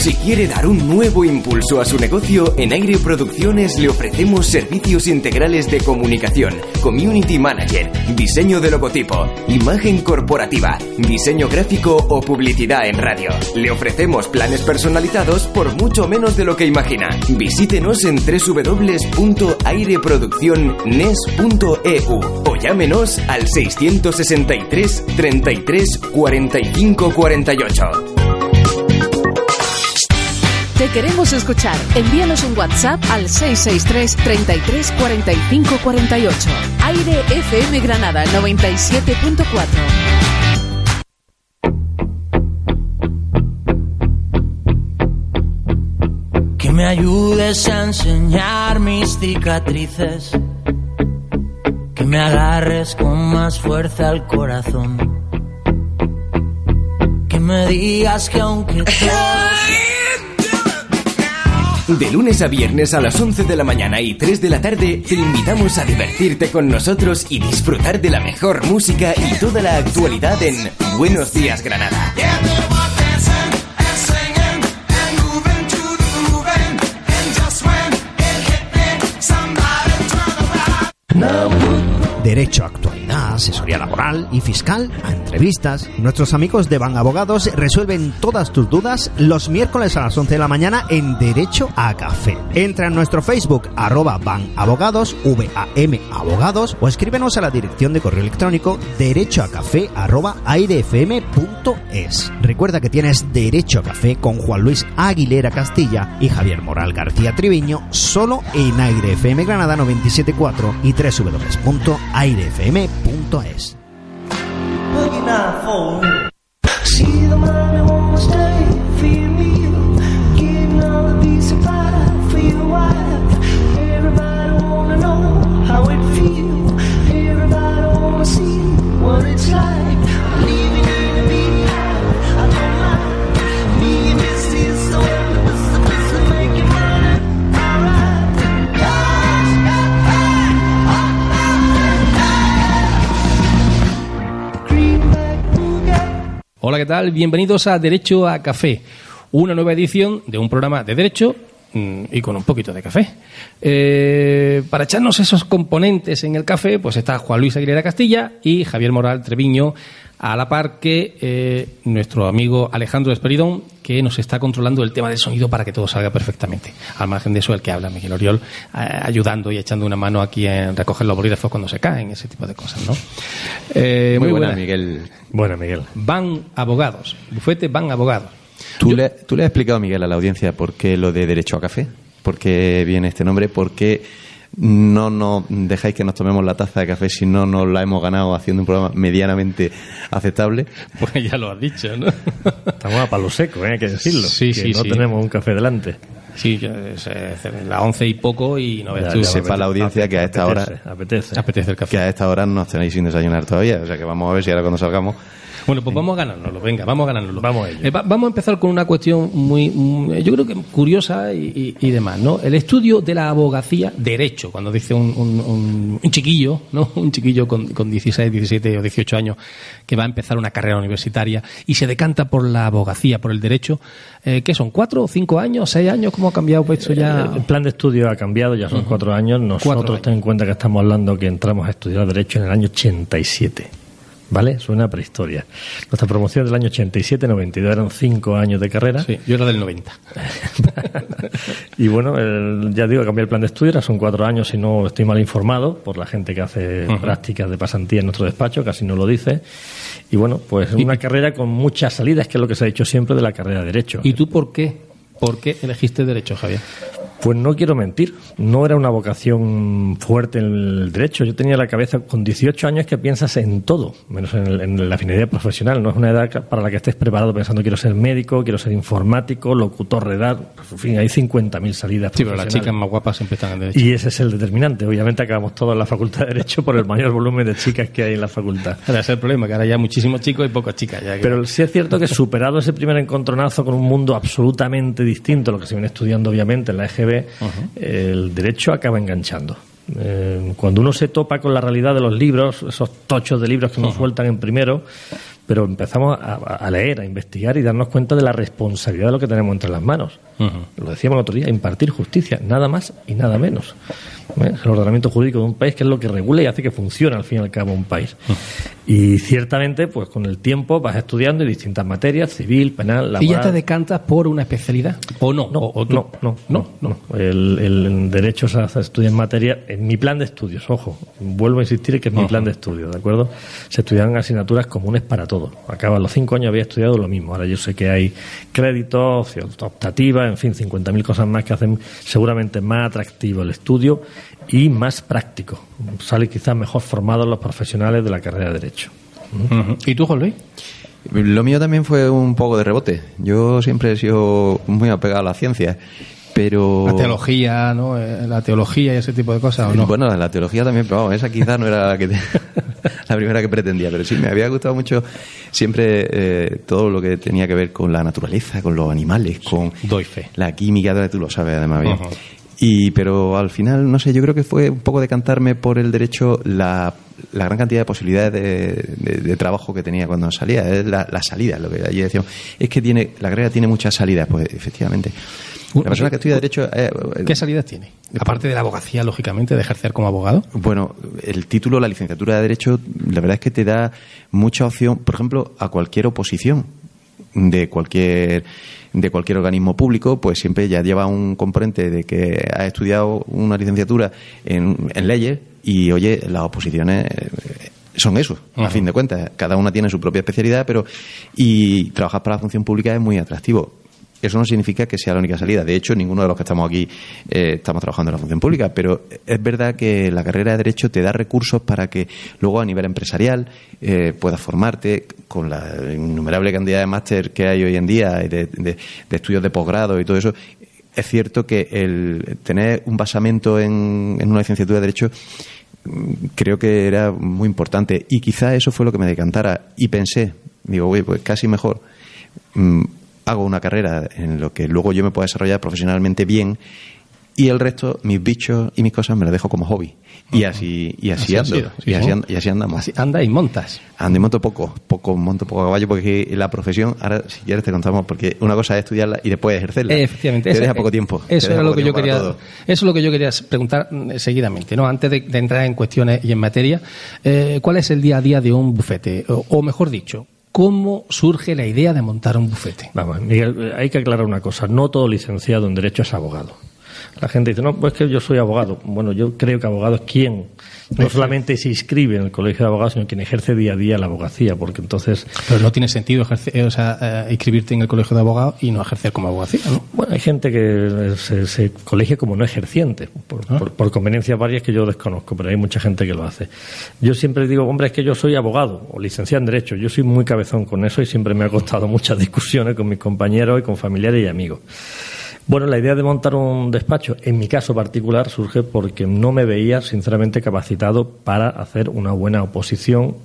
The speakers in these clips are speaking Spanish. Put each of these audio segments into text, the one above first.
Si quiere dar un nuevo impulso a su negocio, en Aire Producciones le ofrecemos servicios integrales de comunicación, community manager, diseño de logotipo, imagen corporativa, diseño gráfico o publicidad en radio. Le ofrecemos planes personalizados por mucho menos de lo que imagina. Visítenos en www.aireproduccionnes.eu o llámenos al 663 33 45 48. Te queremos escuchar. Envíanos un WhatsApp al 663 33 45 48. Aire FM Granada 97.4. Que me ayudes a enseñar mis cicatrices. Que me agarres con más fuerza al corazón. Que me digas que aunque De lunes a viernes a las 11 de la mañana y 3 de la tarde te invitamos a divertirte con nosotros y disfrutar de la mejor música y toda la actualidad en Buenos Días Granada. Derecho, asesoría laboral y fiscal, a entrevistas. Nuestros amigos de Ban Abogados resuelven todas tus dudas los miércoles a las 11 de la mañana en Derecho a Café. Entra en nuestro Facebook arroba Ban Abogados, V-A-M Abogados o escríbenos a la dirección de correo electrónico derechoacafé arroba airefm.es. Recuerda que tienes Derecho a Café con Juan Luis Aguilera Castilla y Javier Moral García Triviño solo en Aire FM Granada 974 y www.airefm.es punto www.radiomaría.es. Hola, ¿qué tal? Bienvenidos a Derecho a Café, una nueva edición de un programa de derecho mm, y con un poquito de café. Eh, para echarnos esos componentes en el café, pues está Juan Luis Aguilera Castilla y Javier Moral Treviño, a la par que eh, nuestro amigo Alejandro Esperidón, que nos está controlando el tema del sonido para que todo salga perfectamente. Al margen de eso, el que habla, Miguel Oriol, eh, ayudando y echando una mano aquí en recoger los bolígrafos cuando se caen, ese tipo de cosas, ¿no? Eh, Muy buena, buena. Miguel. Bueno, Miguel. Van abogados, bufete van abogados. ¿Tú, le, ¿Tú le has explicado, Miguel, a la audiencia por qué lo de derecho a café? ¿Por qué viene este nombre? ¿Por qué no nos dejáis que nos tomemos la taza de café si no nos la hemos ganado haciendo un programa medianamente aceptable? Pues ya lo has dicho, ¿no? Estamos a palo seco, ¿eh? hay que decirlo. Sí, que sí, no sí. tenemos un café delante. Sí, las once y poco y no ves Ya, tú. sepa la audiencia que a esta apetece, hora- Apetece. Apetece el café. Que a esta hora nos tenéis sin desayunar todavía. O sea que vamos a ver si ahora cuando salgamos. Bueno, pues vamos a ganárnoslo, venga, vamos a ganárnoslo. Vamos a ello. Eh, va- vamos a empezar con una cuestión muy, mm, yo creo que curiosa y, y- y demás, ¿no? El estudio de la abogacía, derecho, cuando dice un, un- chiquillo, ¿no? Un chiquillo con, con 16, 17 o 18 años que va a empezar una carrera universitaria y se decanta por la abogacía, por el derecho, eh, ¿qué son? ¿Cuatro, cinco años, seis años? ¿Cómo ha cambiado pues, esto ya? El plan de estudio ha cambiado, ya son cuatro años. Nosotros Cuatro años. ten en cuenta que estamos hablando que entramos a estudiar Derecho en el año 87. ¿Vale? Suena a prehistoria. Nuestra promoción del año 87-92 eran cinco años de carrera. Sí, yo era del 90. Y bueno, el- ya digo, cambié el plan de estudio, ahora son cuatro años, si no estoy mal informado, por la gente que hace prácticas de pasantía en nuestro despacho, casi no lo dice. Y bueno, pues una carrera con muchas salidas, que es lo que se ha dicho siempre de la carrera de Derecho. ¿Y tú por qué? ¿Por qué elegiste derecho, Javier? Pues no quiero mentir, no era una vocación fuerte en el derecho. Yo tenía la cabeza con 18 años que piensas en todo, menos en, la finalidad profesional. No es una edad para la que estés preparado pensando quiero ser médico, quiero ser informático, locutor, redar. En fin, hay 50.000 salidas. Sí, pero las chicas más guapas siempre están en derecho. Y ese es el determinante. Obviamente acabamos todos en la facultad de derecho por el mayor volumen de chicas que hay en la facultad. Ese es el problema, que ahora hay muchísimos chicos y pocas chicas. Pero sí es cierto que superado ese primer encontronazo con un mundo absolutamente distinto, lo que se viene estudiando obviamente en la EGB, el derecho acaba enganchando. Eh, cuando uno se topa con la realidad de los libros, esos tochos de libros que nos sueltan en primero, pero empezamos a, leer, a investigar y darnos cuenta de la responsabilidad de lo que tenemos entre las manos. Lo decíamos el otro día, impartir justicia, nada más y nada menos. ¿Eh? El ordenamiento jurídico de un país que es lo que regula y hace que funcione al fin y al cabo un país. Y ciertamente, pues con el tiempo vas estudiando distintas materias, civil, penal, laboral. ¿Y ya te decantas por una especialidad? ¿O no? No, no, no, no, no, El, el, derecho se estudia en materia, en mi plan de estudios, ojo, vuelvo a insistir que es mi plan de estudios, ¿de acuerdo? Se estudian asignaturas comunes para todos Acaba los cinco años había estudiado lo mismo. Ahora yo sé que hay créditos, optativas, en fin, 50.000 cosas más que hacen seguramente más atractivo el estudio y más práctico. Sale quizás mejor formados los profesionales de la carrera de Derecho. ¿Y tú, Juan Lo mío también fue un poco de rebote. Yo siempre he sido muy apegado a la ciencia pero la teología no eh, la teología y ese tipo de cosas ¿o no? bueno la teología también pero vamos, esa quizás no era la que la primera que pretendía pero sí me había gustado mucho siempre eh, todo lo que tenía que ver con la naturaleza con los animales con doy fe la química tú lo sabes además bien y pero al final no sé yo creo que fue un poco decantarme por el derecho la, la gran cantidad de posibilidades de, trabajo que tenía cuando salía es la, la salida lo que allí decíamos es que tiene la carrera tiene muchas salidas pues efectivamente la persona que estudia Derecho. Eh, ¿Qué salidas tiene? Aparte de la abogacía, lógicamente, de ejercer como abogado. Bueno, el título, la licenciatura de Derecho, la verdad es que te da mucha opción, por ejemplo, a cualquier oposición de cualquier de cualquier organismo público, pues siempre ya lleva un componente de que ha estudiado una licenciatura en, en leyes y, oye, las oposiciones son eso, a fin de cuentas. Cada una tiene su propia especialidad, pero y trabajar para la función pública es muy atractivo. Eso no significa que sea la única salida. De hecho, ninguno de los que estamos aquí eh, estamos trabajando en la función pública, pero es verdad que la carrera de Derecho te da recursos para que luego a nivel empresarial eh, puedas formarte con la innumerable cantidad de máster que hay hoy en día y de, estudios de posgrado y todo eso. Es cierto que el tener un basamento en, una licenciatura de Derecho mm, creo que era muy importante y quizá eso fue lo que me decantara y pensé, digo, güey, pues casi mejor mm, hago una carrera en lo que luego yo me pueda desarrollar profesionalmente bien y el resto, mis bichos y mis cosas me las dejo como hobby. Y así, y así, ando. y, así, andamos. anda y montas. Ando y monto poco, poco, monto poco a caballo, porque la profesión, ahora si quieres te contamos, porque una cosa es estudiarla y después ejercerla. Efectivamente. Te deja poco tiempo. Eso era lo que yo quería, eso es lo que yo quería preguntar mm, seguidamente, ¿no? Antes de, entrar en cuestiones y en materia, eh, ¿cuál es el día a día de un bufete? o mejor dicho, ¿Cómo surge la idea de montar un bufete? Vamos, Miguel, hay que aclarar una cosa. No todo licenciado en Derecho es abogado. La gente dice, no, pues que yo soy abogado. Bueno, yo creo que abogado es quien no solamente se inscribe en el colegio de abogados, sino quien ejerce día a día la abogacía, porque entonces... Pero no tiene sentido ejercer, o sea, eh, inscribirte en el colegio de abogados y no ejercer como abogacía, ¿no? Bueno, hay gente que se, se colegia como no ejerciente, por, ah. por, conveniencias varias que yo desconozco, pero hay mucha gente que lo hace. Yo siempre digo, hombre, es que yo soy abogado o licenciado en Derecho. Yo soy muy cabezón con eso y siempre me ha costado muchas discusiones con mis compañeros y con familiares y amigos. Bueno, la idea de montar un despacho, en mi caso particular, surge porque no me veía, sinceramente, capacitado para hacer una buena oposición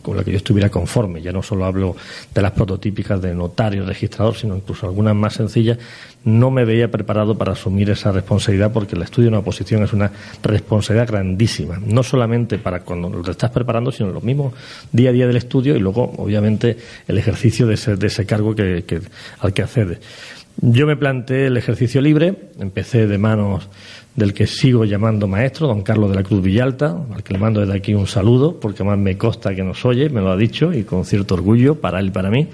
con la que yo estuviera conforme. Ya no solo hablo de las prototípicas de notario, registrador, sino incluso algunas más sencillas. No me veía preparado para asumir esa responsabilidad porque el estudio de una oposición es una responsabilidad grandísima. No solamente para cuando lo estás preparando, sino lo mismo día a día del estudio y luego, obviamente, el ejercicio de ese, de ese cargo que, que, al que accedes. Yo me planteé el ejercicio libre, empecé de manos del que sigo llamando maestro, don Carlos de la Cruz Villalta, al que le mando desde aquí un saludo, porque más me consta que nos oye, me lo ha dicho, y con cierto orgullo para él y para mí.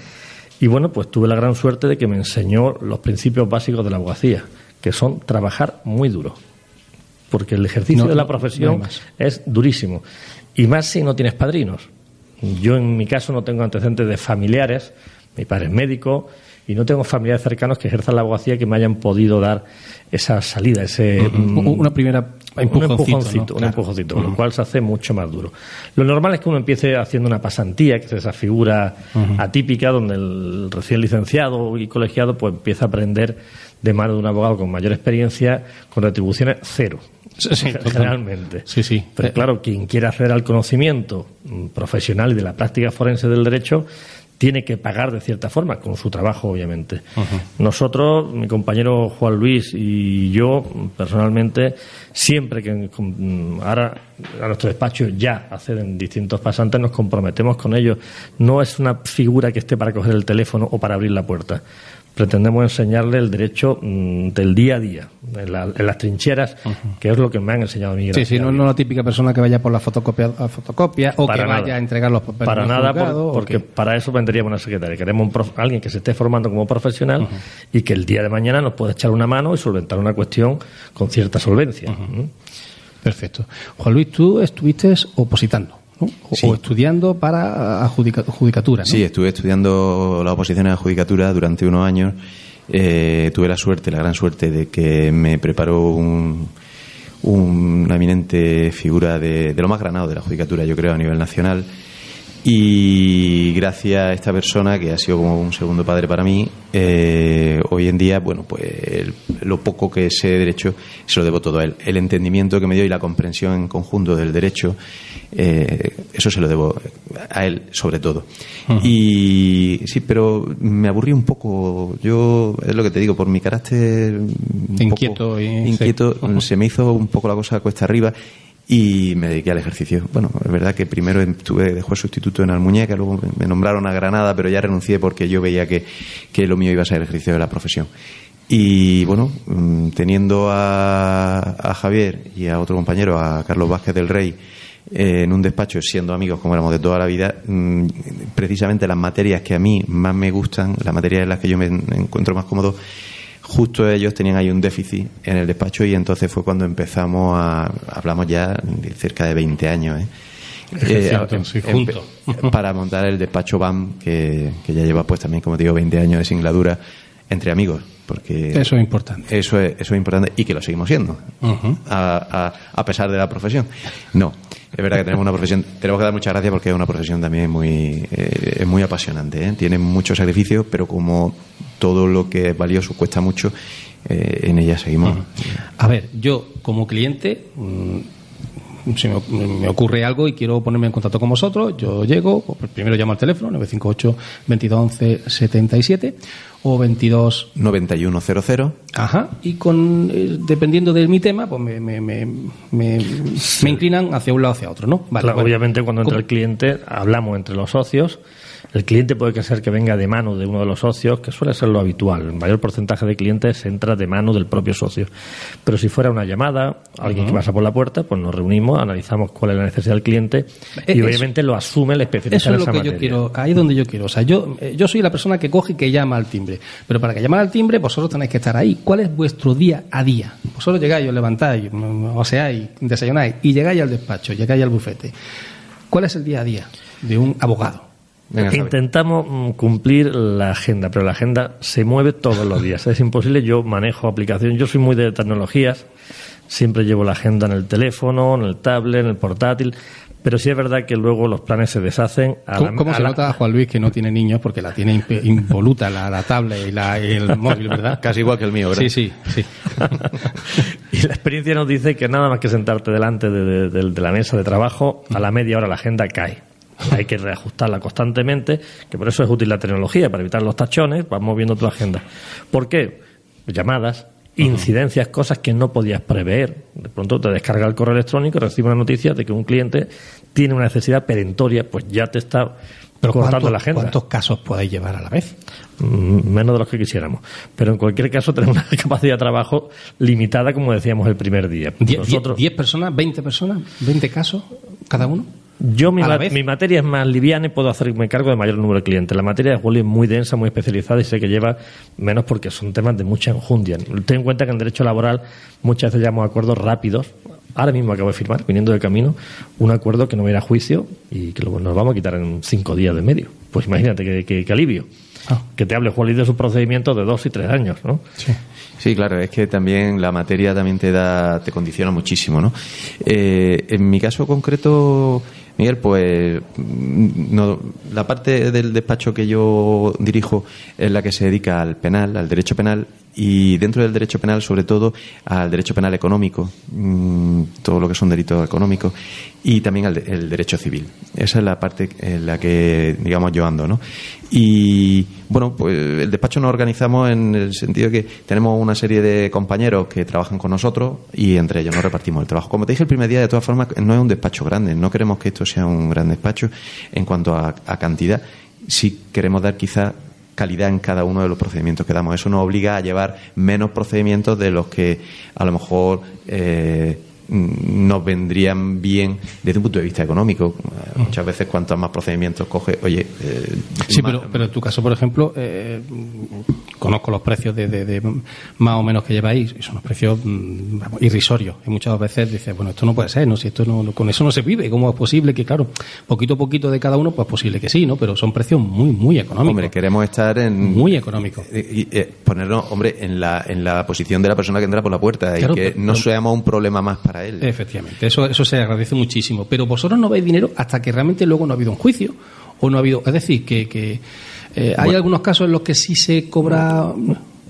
Y bueno, pues tuve la gran suerte de que me enseñó los principios básicos de la abogacía, que son trabajar muy duro, porque el ejercicio de la profesión es durísimo, y más si no tienes padrinos. Yo en mi caso no tengo antecedentes de familiares, mi padre es médico y no tengo familiares cercanos que ejerzan la abogacía que me hayan podido dar esa salida, ese mm, una primera un empujoncito, un empujoncito, con lo cual se hace mucho más duro. Lo normal es que uno empiece haciendo una pasantía, que es esa figura atípica donde el recién licenciado y colegiado pues empieza a aprender de mano de un abogado con mayor experiencia con retribuciones cero. Sí, generalmente. Sí, sí. Pero claro, quien quiera acceder al conocimiento mm, profesional y de la práctica forense del derecho tiene que pagar de cierta forma, con su trabajo, obviamente. Nosotros, mi compañero Juan Luis y yo, personalmente, siempre que ahora a nuestro despacho ya acceden distintos pasantes, nos comprometemos con ellos. No es una figura que esté para coger el teléfono o para abrir la puerta pretendemos enseñarle el derecho mm, del día a día, en, las trincheras, que es lo que me han enseñado a mí. Sí, sí, no, no la típica persona que vaya por la fotocopia, a fotocopia o que vaya a entregar los papeles. Para nada, porque para eso vendríamos una secretaria. Queremos alguien que se esté formando como profesional y que el día de mañana nos pueda echar una mano y solventar una cuestión con cierta solvencia. Perfecto. Juan Luis, tú estuviste opositando. O, estudiando para judicatura. Sí, estuve estudiando la oposición a judicatura durante unos años. Eh, tuve la suerte, la gran suerte, de que me preparó un, una eminente figura de, de, lo más granado de la judicatura, yo creo, a nivel nacional, y gracias a esta persona, que ha sido como un segundo padre para mí, eh, hoy en día, bueno, pues lo poco que sé de derecho se lo debo todo a él. El entendimiento que me dio y la comprensión en conjunto del derecho, eh, eso se lo debo a él sobre todo. Y sí, pero me aburrí un poco. Yo, es lo que te digo, por mi carácter inquieto, inquieto se me hizo un poco la cosa cuesta arriba y me dediqué al ejercicio. Bueno, es verdad que primero estuve de juez sustituto en Almuñeca, luego me nombraron a Granada, pero ya renuncié porque yo veía que, que lo mío iba a ser el ejercicio de la profesión. Y bueno, mm, teniendo a, a Javier y a otro compañero, a Carlos Vázquez del Rey, eh, en un despacho, siendo amigos como éramos de toda la vida, mm, precisamente las materias que a mí más me gustan, las materias en las que yo me encuentro más cómodo, justo ellos tenían ahí un déficit en el despacho y entonces fue cuando empezamos a, hablamos ya de cerca de 20 años, ¿eh? eh para montar el despacho BAM, que, ya lleva pues también, como digo, 20 años de singladura entre amigos. Porque eso es importante. Eso es, eso es importante y que lo seguimos siendo, a, a, pesar de la profesión. No, es verdad que tenemos una profesión, tenemos que dar muchas gracias porque es una profesión también muy, eh, es muy apasionante, ¿eh? tiene mucho sacrificio, pero como todo lo que es valioso cuesta mucho, eh, en ella seguimos. A ver, yo como cliente, si me, ocurre algo y quiero ponerme en contacto con vosotros, yo llego, pues primero llamo al teléfono 958 2211 77 o 22 9100 ajá. Y con eh, dependiendo de mi tema pues me, me, me, me, inclinan hacia un lado hacia otro no vale, obviamente cuando entra el cliente hablamos entre los socios el cliente puede ser que venga de mano de uno de los socios, que suele ser lo habitual. El mayor porcentaje de clientes entra de mano del propio socio. Pero si fuera una llamada, alguien que pasa por la puerta, pues nos reunimos, analizamos cuál es la necesidad del cliente y obviamente lo asume el especialista Eso es lo que yo quiero, ahí es donde yo quiero. O sea, yo, eh, yo soy la persona que coge y que llama al timbre. Pero para que llamar al timbre, vosotros tenéis que estar ahí. ¿Cuál es vuestro día a día? Vosotros llegáis, os levantáis, o seáis, desayunáis y llegáis al despacho, llegáis al bufete. ¿Cuál es el día a día de un abogado? Intentamos mm, cumplir la agenda, pero la agenda se mueve todos los días. Es imposible. Yo manejo aplicaciones. Yo soy muy de tecnologías. Siempre llevo la agenda en el teléfono, en el tablet, en el portátil. Pero sí es verdad que luego los planes se deshacen. ¿Cómo, se nota a Juan Luis que no tiene niños? Porque la tiene involuta la, tablet y, la, el móvil, ¿verdad? Casi igual que el mío, ¿verdad? Sí, sí, sí. y la experiencia nos dice que nada más que sentarte delante de la mesa de trabajo, a la media hora la agenda cae hay que reajustarla constantemente, que por eso es útil la tecnología, para evitar los tachones, vas moviendo tu agenda. ¿Por qué? Llamadas, incidencias, cosas que no podías prever. De pronto te descarga el correo electrónico y recibe una noticia de que un cliente tiene una necesidad perentoria, pues ya te está cortando la agenda. ¿Cuántos casos podéis llevar a la vez? Mm, menos de los que quisiéramos. Pero en cualquier caso tenemos una capacidad de trabajo limitada, como decíamos el primer día. ¿10 personas, 20 personas, 20 casos cada uno? Yo mi, mi, materia es más liviana y puedo hacerme cargo de mayor número de clientes. La materia de Julio es muy densa, muy especializada y sé que lleva menos porque son temas de mucha enjundia. Ten en cuenta que en derecho laboral muchas veces llamamos acuerdos rápidos. Ahora mismo acabo de firmar, viniendo de camino, un acuerdo que no me a juicio y que nos vamos a quitar en cinco días de medio. Pues imagínate qué, alivio. Ah. Que te hable Luis de sus procedimientos de dos y tres años, ¿no? Sí. Sí, claro, es que también la materia también te da, te condiciona muchísimo, ¿no? Eh, en mi caso concreto, Miguel, pues mm, no, la parte del despacho que yo dirijo es la que se dedica al penal, al derecho penal y dentro del derecho penal, sobre todo, al derecho penal económico, mm, todo lo que son delitos económicos, y también al el derecho civil. Esa es la parte en la que, digamos, yo ando, ¿no? Y, bueno, pues el despacho nos organizamos en el sentido que tenemos una serie de compañeros que trabajan con nosotros y entre ellos nos repartimos el trabajo. Como te dije el primer día, de todas formas, no es un despacho grande, no queremos que esto sea un gran despacho en cuanto a, a cantidad. Sí queremos dar quizá calidad en cada uno de los procedimientos que damos. Eso nos obliga a llevar menos procedimientos de los que a lo mejor eh, nos vendrían bien desde un punto de vista económico. Muchas veces cuantos más procedimientos coge, oye... Eh, sí, pero, pero en tu caso, por ejemplo, eh, conozco los precios de, más o menos que lleváis y son los precios mm, irrisorios. Y muchas veces dices, bueno, esto no puede ser, ¿no? Si esto no, con eso no se vive, ¿cómo es posible que, claro, poquito a poquito de cada uno, pues posible que sí, ¿no? Pero son precios muy, muy económicos. Hombre, queremos estar en... Muy económicos. Y, eh, ponernos, hombre, en la, en la posición de la persona que entra por la puerta y que no seamos un problema más para él. Efectivamente, eso, eso se agradece muchísimo. Pero vosotros no veis dinero hasta que realmente luego no ha habido un juicio o no ha habido... Es decir, que... que eh, hay algunos casos en los que sí se cobra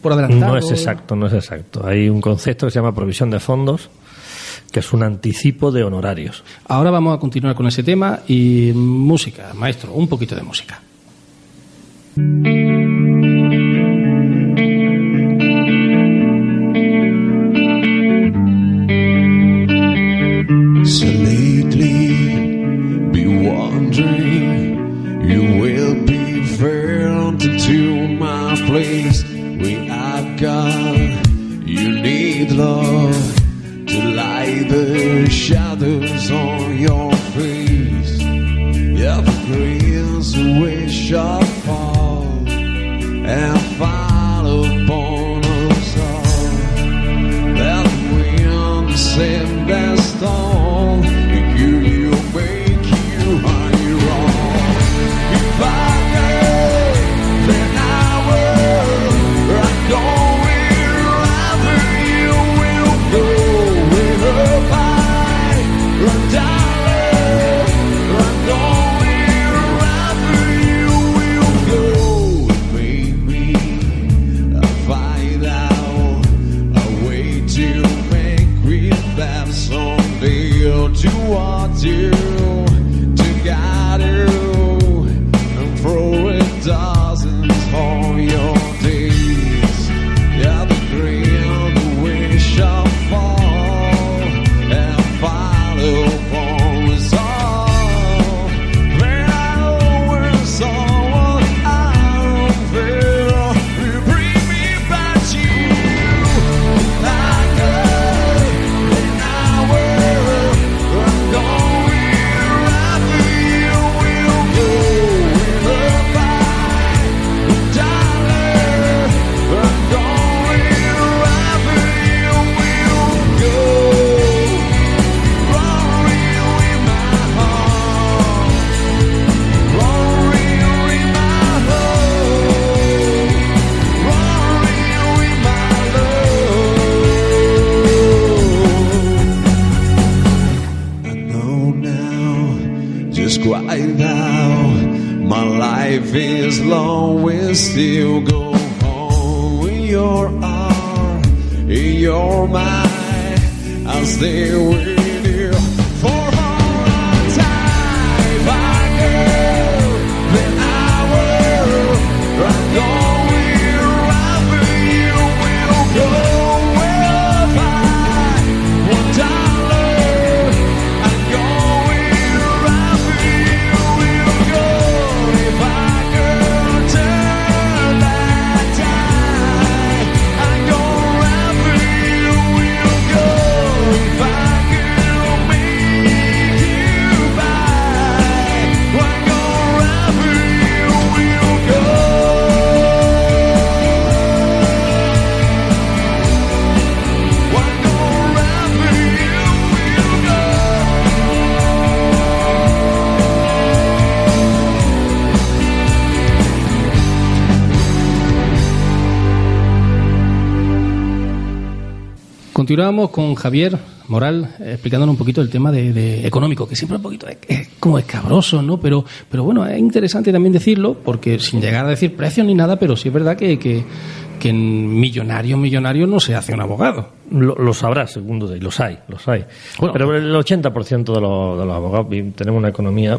por adelantado. No es exacto, no es exacto. Hay un concepto que se llama provisión de fondos, que es un anticipo de honorarios. Ahora vamos a continuar con ese tema y música, maestro, un poquito de música. dear to you do continuamos con Javier Moral eh, explicándonos un poquito el tema de, de económico, que siempre es un poquito es, es como escabroso, ¿no? Pero, pero bueno, es interesante también decirlo, porque sin llegar a decir precios ni nada, pero sí es verdad que, que, que en millonario, millonario no se hace un abogado. Lo, lo sabrás, segundo, y los hay, los hay. Bueno. Pero el 80% de los, de los abogados tenemos una economía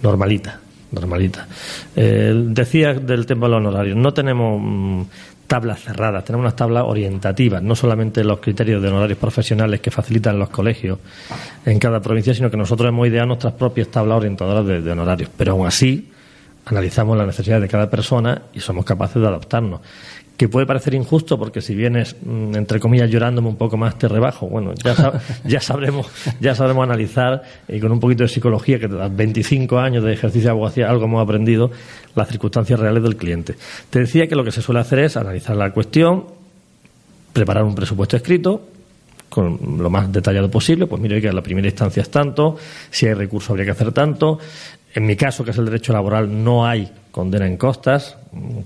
normalita, normalita. Eh, decía del tema de los honorarios, no tenemos mm, tablas cerradas, tenemos unas tablas orientativas, no solamente los criterios de honorarios profesionales que facilitan los colegios en cada provincia, sino que nosotros hemos ideado nuestras propias tablas orientadoras de, honorarios. Pero aún así, analizamos las necesidades de cada persona y somos capaces de adaptarnos. Que puede parecer injusto porque si vienes, mm, entre comillas, llorándome un poco más, te rebajo. Bueno, ya, sab- ya sabremos, ya sabremos analizar y con un poquito de psicología, que te das 25 años de ejercicio de abogacía, algo hemos aprendido, las circunstancias reales del cliente. Te decía que lo que se suele hacer es analizar la cuestión, preparar un presupuesto escrito con lo más detallado posible, pues mire que la primera instancia es tanto, si hay recurso habría que hacer tanto. En mi caso, que es el derecho laboral, no hay condena en costas,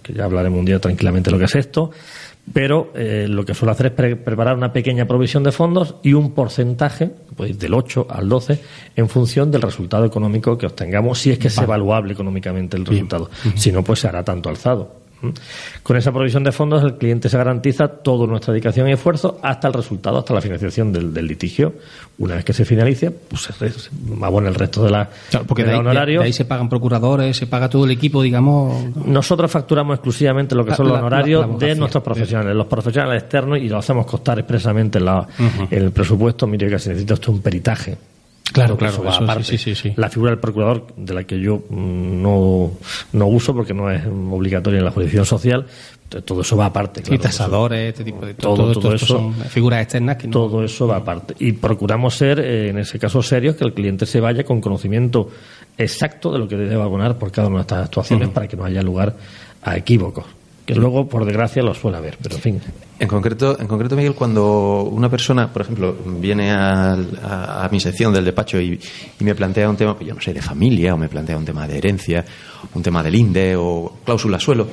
que ya hablaremos un día tranquilamente de lo que es esto, pero eh, lo que suelo hacer es pre- preparar una pequeña provisión de fondos y un porcentaje, pues del 8 al 12, en función del resultado económico que obtengamos, si es que es evaluable económicamente el resultado. Si no, pues se hará tanto alzado. ¿Mm? Con esa provisión de fondos, el cliente se garantiza toda nuestra dedicación y esfuerzo hasta el resultado, hasta la financiación del, del litigio. Una vez que se finalice, pues se, se abona el resto de la Claro, porque de ahí, honorario. de ahí se pagan procuradores, se paga todo el equipo, digamos. Nosotros facturamos exclusivamente lo que La- son los honorarios la- la de nuestros profesionales, los profesionales externos, y lo hacemos costar expresamente en, la- en el presupuesto. Mire que se necesita usted un peritaje. Claro, claro, eso va eso aparte. sí, sí, sí. La figura del procurador, de la que yo mm, no, no uso porque no es obligatoria en la jurisdicción social, todo eso va aparte. Claro, tasadores, este tipo de Todo- todo, eso- son figuras externas que no. todo eso va aparte. Y procuramos ser, eh, en ese caso, serios, que el cliente se vaya con conocimiento exacto de lo que debe abonar por cada una de estas actuaciones para que no haya lugar a equívocos. Que luego, por desgracia, los suele haber. Pero, en fin, En concreto, en concreto, Miguel, cuando una persona, por ejemplo, viene a mi sección del despacho y, y me plantea un tema, pues yo no sé, de familia, o me plantea un tema de herencia, un tema del INDE o cláusula suelo,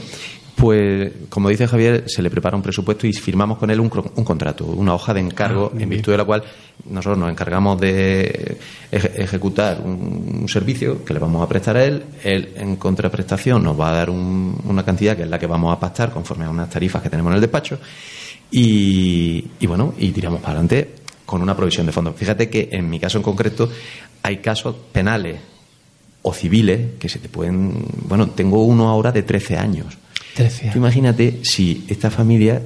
pues, como dice Javier, se le prepara un presupuesto y firmamos con él un, un contrato, una hoja de encargo, en virtud de la cual nosotros nos encargamos de eje- ejecutar un, un servicio que le vamos a prestar a él. Él, en contraprestación, nos va a dar un- una cantidad que es la que vamos a pactar conforme a unas tarifas que tenemos en el despacho. Y, y bueno, y tiramos para adelante con una provisión de fondos. Fíjate que en mi caso en concreto hay casos penales o civiles que se te pueden. Bueno, tengo uno ahora de 13 años. 13 Tú imagínate si esta familia,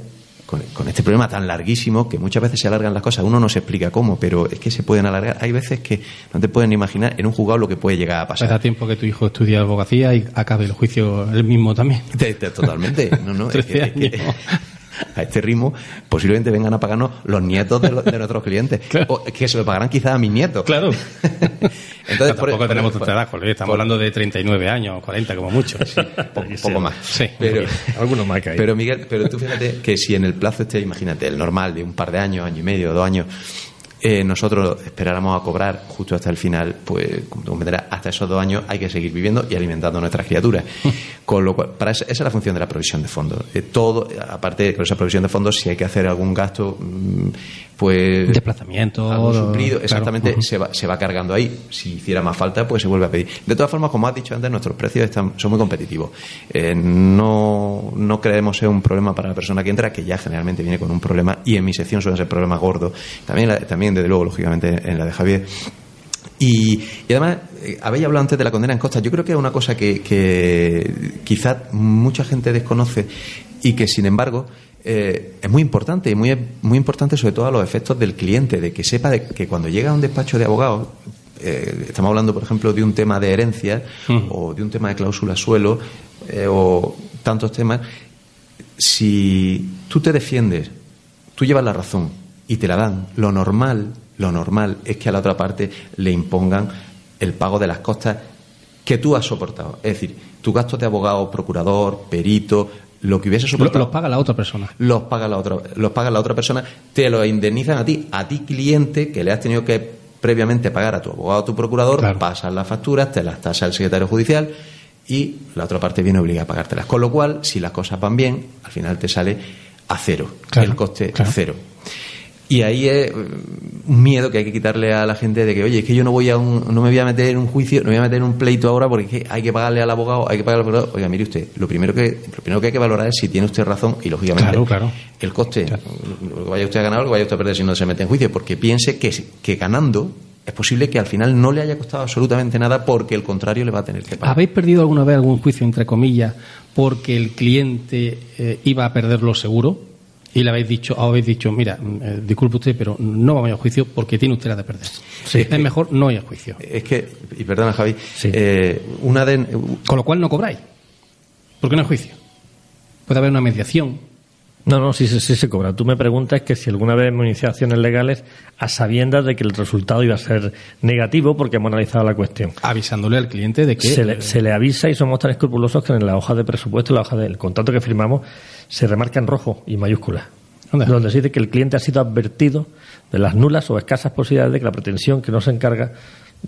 con, con este problema tan larguísimo, que muchas veces se alargan las cosas, uno no se explica cómo, pero es que se pueden alargar. Hay veces que no te pueden imaginar en un juzgado lo que puede llegar a Pues da pasar. tiempo que tu hijo estudie abogacía y acabe el juicio él mismo también. Te- te- Totalmente. No, no, es 13 que- es que. a este ritmo posiblemente vengan a pagarnos los nietos de, los- de nuestros clientes. O es que se lo pagarán quizás a mis nietos. Claro. Entonces, tampoco por- tenemos por- tanta edad, Jorge. Estamos por- poco de 39 años, 40 como mucho. po- poco más. Sí. Pero, algunos más que hay. Pero Miguel, pero tú fíjate que si en el plazo este, imagínate, el normal de un par de años, año y medio, dos años, eh, nosotros esperáramos a cobrar justo hasta el final, pues hasta esos dos años hay que seguir viviendo y alimentando a nuestras criaturas. Con lo cual, para eso- esa es la función de la provisión de fondos. Eh, todo, aparte de esa provisión de fondos, si hay que hacer algún gasto, mm, pues Desplazamiento. algún suplido, claro. exactamente, se, va, se va cargando ahí. Si hiciera más falta, pues se vuelve a pedir. De todas formas, como has dicho antes, nuestros precios están, son muy competitivos. Eh, no, no creemos ser un problema para la persona que entra, que ya generalmente viene con un problema, y en mi sección suelen ser problemas gordos. También, la- también desde luego, lógicamente, en la de Javier. Y, y además, eh, habéis hablado antes de la condena en costa. Yo creo que es una cosa que, que quizás mucha gente desconoce y que, sin embargo, eh, es muy importante y muy, muy importante sobre todo a los efectos del cliente, de que sepa de que cuando llega a un despacho de abogados, eh, estamos hablando, por ejemplo, de un tema de herencia o de un tema de cláusula suelo o tantos temas, si tú te defiendes, tú llevas la razón y te la dan, lo normal, lo normal es que a la otra parte le impongan el pago de las costas que tú has soportado. Es decir, tu gasto de abogado, procurador, perito, lo que hubiese soportado Los paga la otra persona. los paga la otra los paga la otra persona te lo indemnizan a ti a ti cliente que le has tenido que previamente pagar a tu abogado o tu procurador Claro. pasas las facturas te las tasa el secretario judicial y la otra parte viene obligada a pagártelas con lo cual si las cosas van bien al final te sale a cero Claro, el coste claro. cero Y ahí es mm, un miedo que hay que quitarle a la gente de que, oye, es que yo no voy a un, no me voy a meter en un juicio, no me voy a meter en un pleito ahora porque hay que pagarle al abogado, hay que pagarle al abogado. Oiga, mire usted, lo primero que, lo primero que hay que valorar es si tiene usted razón y lógicamente Claro, claro. el coste, lo que vaya usted a ganar o lo que vaya usted a perder si no se mete en juicio, porque piense que, que ganando es posible que al final no le haya costado absolutamente nada porque el contrario le va a tener que pagar. ¿Habéis perdido alguna vez algún juicio, entre comillas, porque el cliente eh, iba a perderlo seguro? Y le habéis dicho, habéis dicho, mira, eh, disculpe usted, pero no vamos a ir a juicio porque tiene usted la de perder. es mejor no ir a juicio. Es que, y perdona Javi, eh, una de, Con lo cual no cobráis. Porque no hay juicio. Puede haber una mediación. No, no, sí, sí, sí se cobra. Tú me preguntas que si alguna vez hemos iniciado acciones legales a sabiendas de que el resultado iba a ser negativo porque hemos analizado la cuestión. Avisándole al cliente de que. Se le, se le avisa y somos tan escrupulosos que en la hoja de presupuesto, en la hoja del contrato que firmamos, se remarca en rojo y mayúscula. ¿Dónde? Donde se dice que el cliente ha sido advertido de las nulas o escasas posibilidades de que la pretensión que no se encarga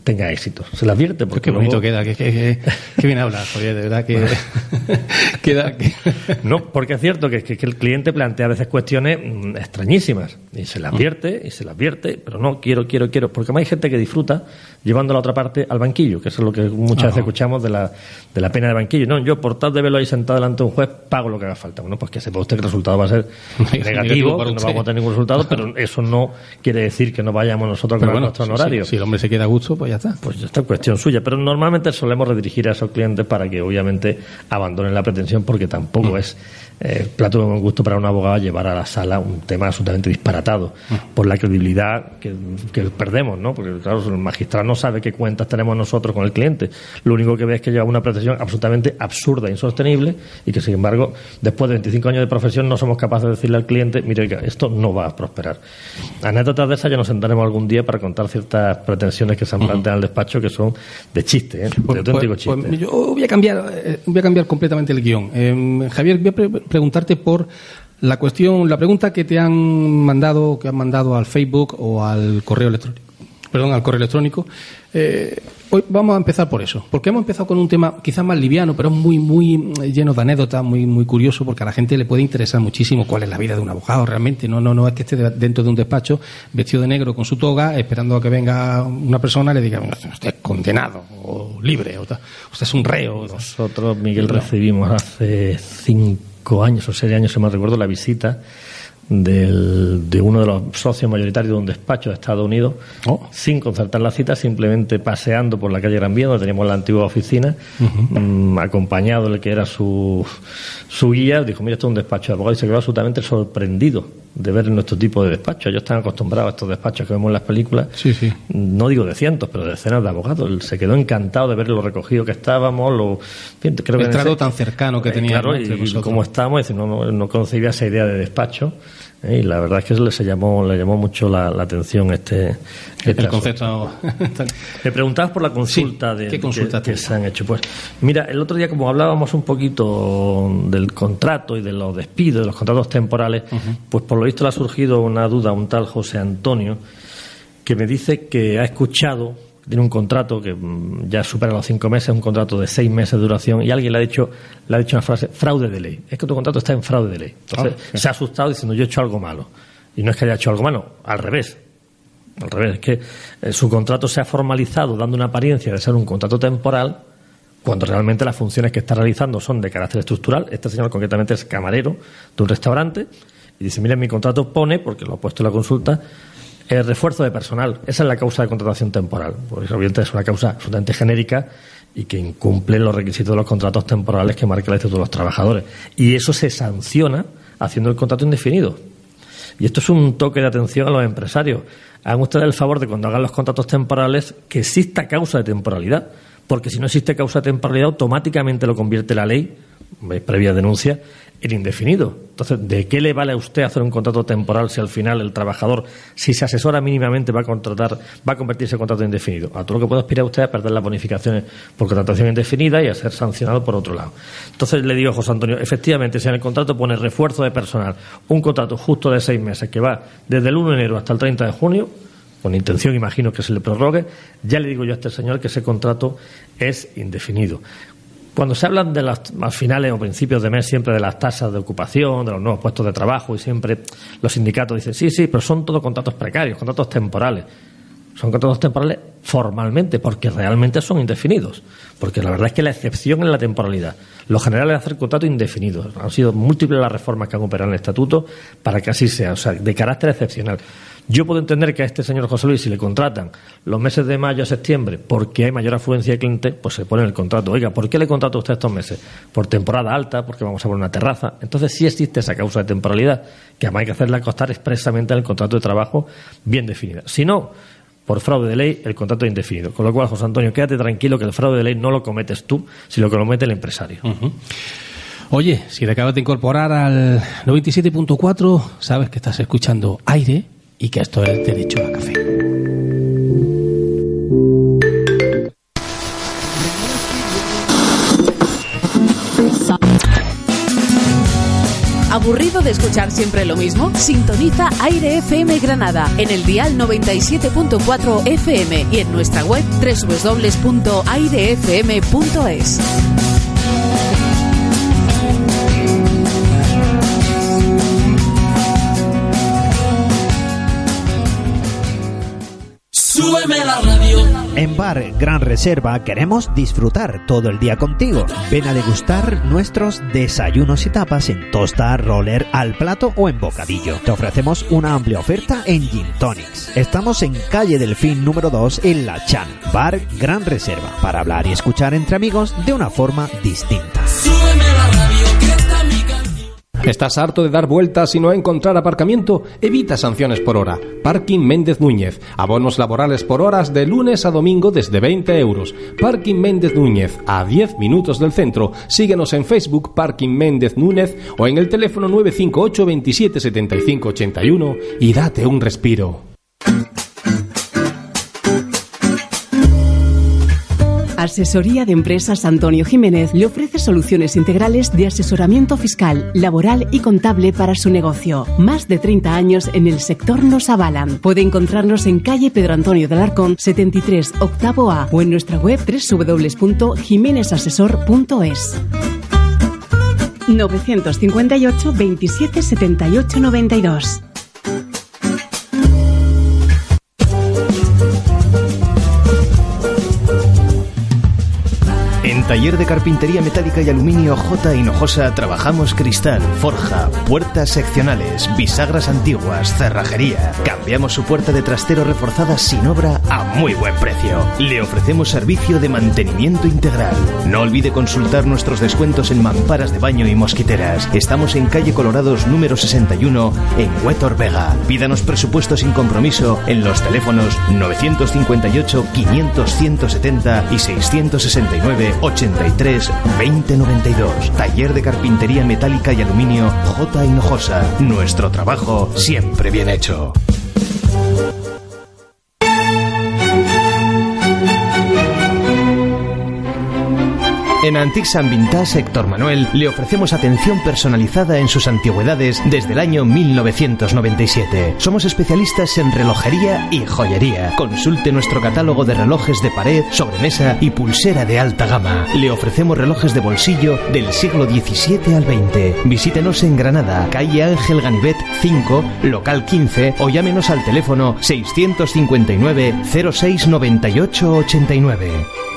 tenga éxito. Se le advierte porque Qué bonito luego- queda, que, que, que- que bien hablas, Javier, de verdad que. queda. que- No, porque es cierto que, el cliente plantea a veces cuestiones mm, extrañísimas y se le advierte y se le advierte, pero no, quiero, quiero, quiero, porque además hay gente que disfruta llevando la otra parte al banquillo, que eso es lo que muchas veces escuchamos de la, de la pena de banquillo. No, yo por tal de verlo ahí sentado delante de un juez pago lo que haga falta. Bueno, pues que sepa usted que el resultado va a ser Negativo que no vamos a tener ningún resultado, pero eso no quiere decir que no vayamos nosotros con bueno, nuestro honorario. si, si el hombre se queda a gusto, pues ya está. Pues esta es cuestión suya, pero normalmente solemos redirigir a esos clientes para que obviamente abandonen la pretensión porque tampoco es eh, plato de buen gusto para un abogado llevar a la sala un tema absolutamente disparatado por la credibilidad que, que perdemos, ¿no? Porque claro, el magistrado no sabe qué cuentas tenemos nosotros con el cliente. Lo único que ve es que lleva una pretensión absolutamente absurda e insostenible y que sin embargo, después de 25 años de profesión no somos capaces de decirle al cliente, mire, esto no va a prosperar. Anécdotas de esas ya nos sentaremos algún día para contar ciertas pretensiones que se han planteado en el despacho que son de chiste, ¿eh? de auténtico pues- chiste. pues yo voy a cambiar, eh, voy a cambiar completamente el guion. Eh, Javier, voy a preguntarte por la cuestión, la pregunta que te han mandado, que han mandado al Facebook o al correo electrónico. Perdón, al correo electrónico. Eh, hoy vamos a empezar por eso, porque hemos empezado con un tema quizás más liviano, pero muy, muy lleno de anécdotas, muy, muy curioso, porque a la gente le puede interesar muchísimo cuál es la vida de un abogado realmente. No, no, no es que esté de- dentro de un despacho vestido de negro con su toga, esperando a que venga una persona y le diga, usted es condenado o libre, o usted es un reo. Nosotros, Miguel, recibimos hace cinco años o seis años, si me recuerdo, la visita del- de uno de los socios mayoritarios de un despacho de Estados Unidos, Oh. sin concertar la cita, simplemente paseando por la calle Gran Vía, donde teníamos la antigua oficina, mm, acompañado del que era su, su guía, dijo, mira, esto es un despacho de abogados, y se quedó absolutamente sorprendido de ver nuestro tipo de despacho. Ellos están acostumbrados a estos despachos que vemos en las películas, Sí, sí. no digo de cientos, pero de decenas de abogados. Él se quedó encantado de ver lo recogido que estábamos, lo, creo que El en trato ese- tan cercano que Eh, tenía claro, y vosotros. cómo estamos, es decir, no, no, no concebía esa idea de despacho. Eh, y la verdad es que le, se llamó, le llamó mucho la, la atención este, este el concepto. Me preguntabas por la consulta, Sí, de, ¿qué consulta que, se han hecho. Pues mira, el otro día como hablábamos un poquito del contrato y de los despidos, de los contratos temporales, pues por lo visto le ha surgido una duda a un tal José Antonio que me dice que ha escuchado, tiene un contrato que mm, ya supera los cinco meses, un contrato de seis meses de duración, y alguien le ha dicho, le ha dicho una frase, fraude de ley. Es que tu contrato está en fraude de ley. Entonces Ah, se ha asustado diciendo, yo he hecho algo malo. Y no es que haya hecho algo malo, al revés. Al revés, es que eh, su contrato se ha formalizado dando una apariencia de ser un contrato temporal cuando realmente las funciones que está realizando son de carácter estructural. Este señor concretamente es camarero de un restaurante y dice, mire, mi contrato pone, porque lo ha puesto en la consulta, el refuerzo de personal. Esa es la causa de contratación temporal. Pues obviamente es una causa absolutamente genérica y que incumple los requisitos de los contratos temporales que marca el Estatuto de los Trabajadores. Y eso se sanciona haciendo el contrato indefinido. Y esto es un toque de atención a los empresarios. Hagan ustedes el favor de cuando hagan los contratos temporales que exista causa de temporalidad, porque si no existe causa de temporalidad, automáticamente lo convierte la ley, previa denuncia, en indefinido. Entonces, ¿de qué le vale a usted hacer un contrato temporal si al final el trabajador, si se asesora mínimamente, va a contratar, va a convertirse en contrato indefinido? A todo lo que puede aspirar usted a perder las bonificaciones por contratación indefinida y a ser sancionado por otro lado. Entonces le digo a José Antonio, efectivamente, si en el contrato pone refuerzo de personal, un contrato justo de seis meses que va desde el 1 de enero hasta el 30 de junio, con intención imagino que se le prorrogue, ya le digo yo a este señor que ese contrato es indefinido. Cuando se hablan de las a finales o principios de mes siempre de las tasas de ocupación, de los nuevos puestos de trabajo y siempre los sindicatos dicen sí, sí, pero son todos contratos precarios, contratos temporales. Son contratos temporales formalmente, porque realmente son indefinidos. Porque la verdad es que la excepción es la temporalidad. Lo general es hacer contratos indefinidos. Han sido múltiples las reformas que han operado en el estatuto para que así sea, o sea, de carácter excepcional. Yo puedo entender que a este señor José Luis, si le contratan los meses de mayo a septiembre porque hay mayor afluencia de clientes, pues se pone el contrato. Oiga, ¿por qué le contrato usted estos meses? Por temporada alta, porque vamos a poner una terraza. Entonces sí existe esa causa de temporalidad, que además hay que hacerla constar expresamente en el contrato de trabajo bien definida. Si no, por fraude de ley, el contrato es indefinido. Con lo cual, José Antonio, quédate tranquilo que el fraude de ley no lo cometes tú, sino que lo comete el empresario. Oye, si te acabas de incorporar al 97.4, sabes que estás escuchando aire y que esto es Derecho a Café. ¿Aburrido de escuchar siempre lo mismo? Sintoniza Aire FM Granada en el dial 97.4 FM y en nuestra web www.airefm.es. Súbeme la radio. En Bar Gran Reserva queremos disfrutar todo el día contigo. Ven a degustar nuestros desayunos y tapas en tosta, roller, al plato o en bocadillo. Te ofrecemos una amplia oferta en Gin Tonics. Estamos en calle Delfín número 2 en La Chan. Bar Gran Reserva para hablar y escuchar entre amigos de una forma distinta. Súbeme la ¿Estás harto de dar vueltas y no encontrar aparcamiento? Evita sanciones por hora. Parking Méndez Núñez. Abonos laborales por horas de lunes a domingo desde 20 euros. Parking Méndez Núñez, a 10 minutos del centro. Síguenos en Facebook Parking Méndez Núñez o en el teléfono 958 27 75 81 y date un respiro. Asesoría de Empresas Antonio Jiménez le ofrece soluciones integrales de asesoramiento fiscal, laboral y contable para su negocio. Más de 30 años en el sector nos avalan. Puede encontrarnos en calle Pedro Antonio del Arcón 73 octavo A o en nuestra web www.jimenezasesor.es. 958 27 78 92. Taller de Carpintería Metálica y Aluminio J. Hinojosa trabajamos cristal, forja, puertas seccionales, bisagras antiguas, cerrajería. Cambiamos su puerta de trastero reforzada sin obra a muy buen precio. Le ofrecemos servicio de mantenimiento integral. No olvide consultar nuestros descuentos en mamparas de baño y mosquiteras. Estamos en calle Colorados número 61 en Huetor Vega. Pídanos presupuesto sin compromiso en los teléfonos 958 500 170 y 669 83 2092. Taller de Carpintería Metálica y Aluminio J. Hinojosa. Nuestro trabajo siempre bien hecho. En Antiques San Vintage Héctor Manuel le ofrecemos atención personalizada en sus antigüedades desde el año 1997. Somos especialistas en relojería y joyería. Consulte nuestro catálogo de relojes de pared, sobremesa y pulsera de alta gama. Le ofrecemos relojes de bolsillo del siglo XVII al XX. Visítenos en Granada, calle Ángel Ganivet 5, local 15 o llámenos al teléfono 659 06 98 89.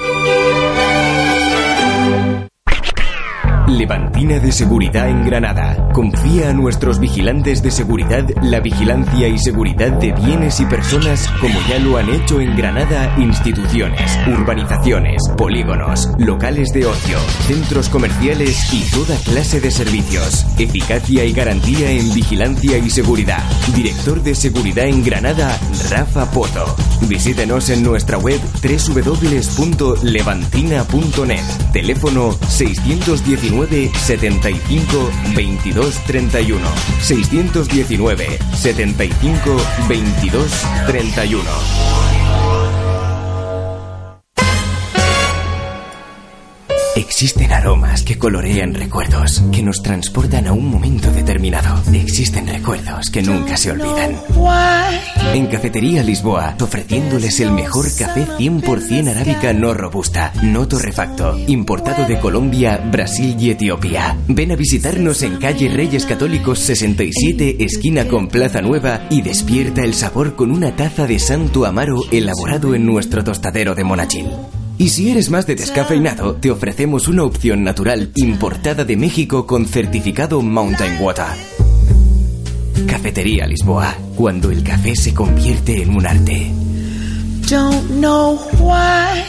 Levantina de Seguridad en Granada. Confía a nuestros vigilantes de seguridad la vigilancia y seguridad de bienes y personas como ya lo han hecho en Granada instituciones, urbanizaciones, polígonos, locales de ocio, centros comerciales y toda clase de servicios. Eficacia y garantía en vigilancia y seguridad. Director de Seguridad en Granada, Rafa Poto. Visítenos en nuestra web www.levantina.net. Teléfono 619 75 22 31. 619 75 22 31. Existen aromas que colorean recuerdos, que nos transportan a un momento determinado. Existen recuerdos que nunca se olvidan. En Cafetería Lisboa, ofreciéndoles el mejor café 100% arábica no robusta, no torrefacto, importado de Colombia, Brasil y Etiopía. Ven a visitarnos en calle Reyes Católicos 67, esquina con Plaza Nueva y despierta el sabor con una taza de Santo Amaro elaborado en nuestro tostadero de Monachil. Y si eres más de descafeinado, te ofrecemos una opción natural importada de México con certificado Mountain Water. Cafetería Lisboa, cuando el café se convierte en un arte. Don't know why.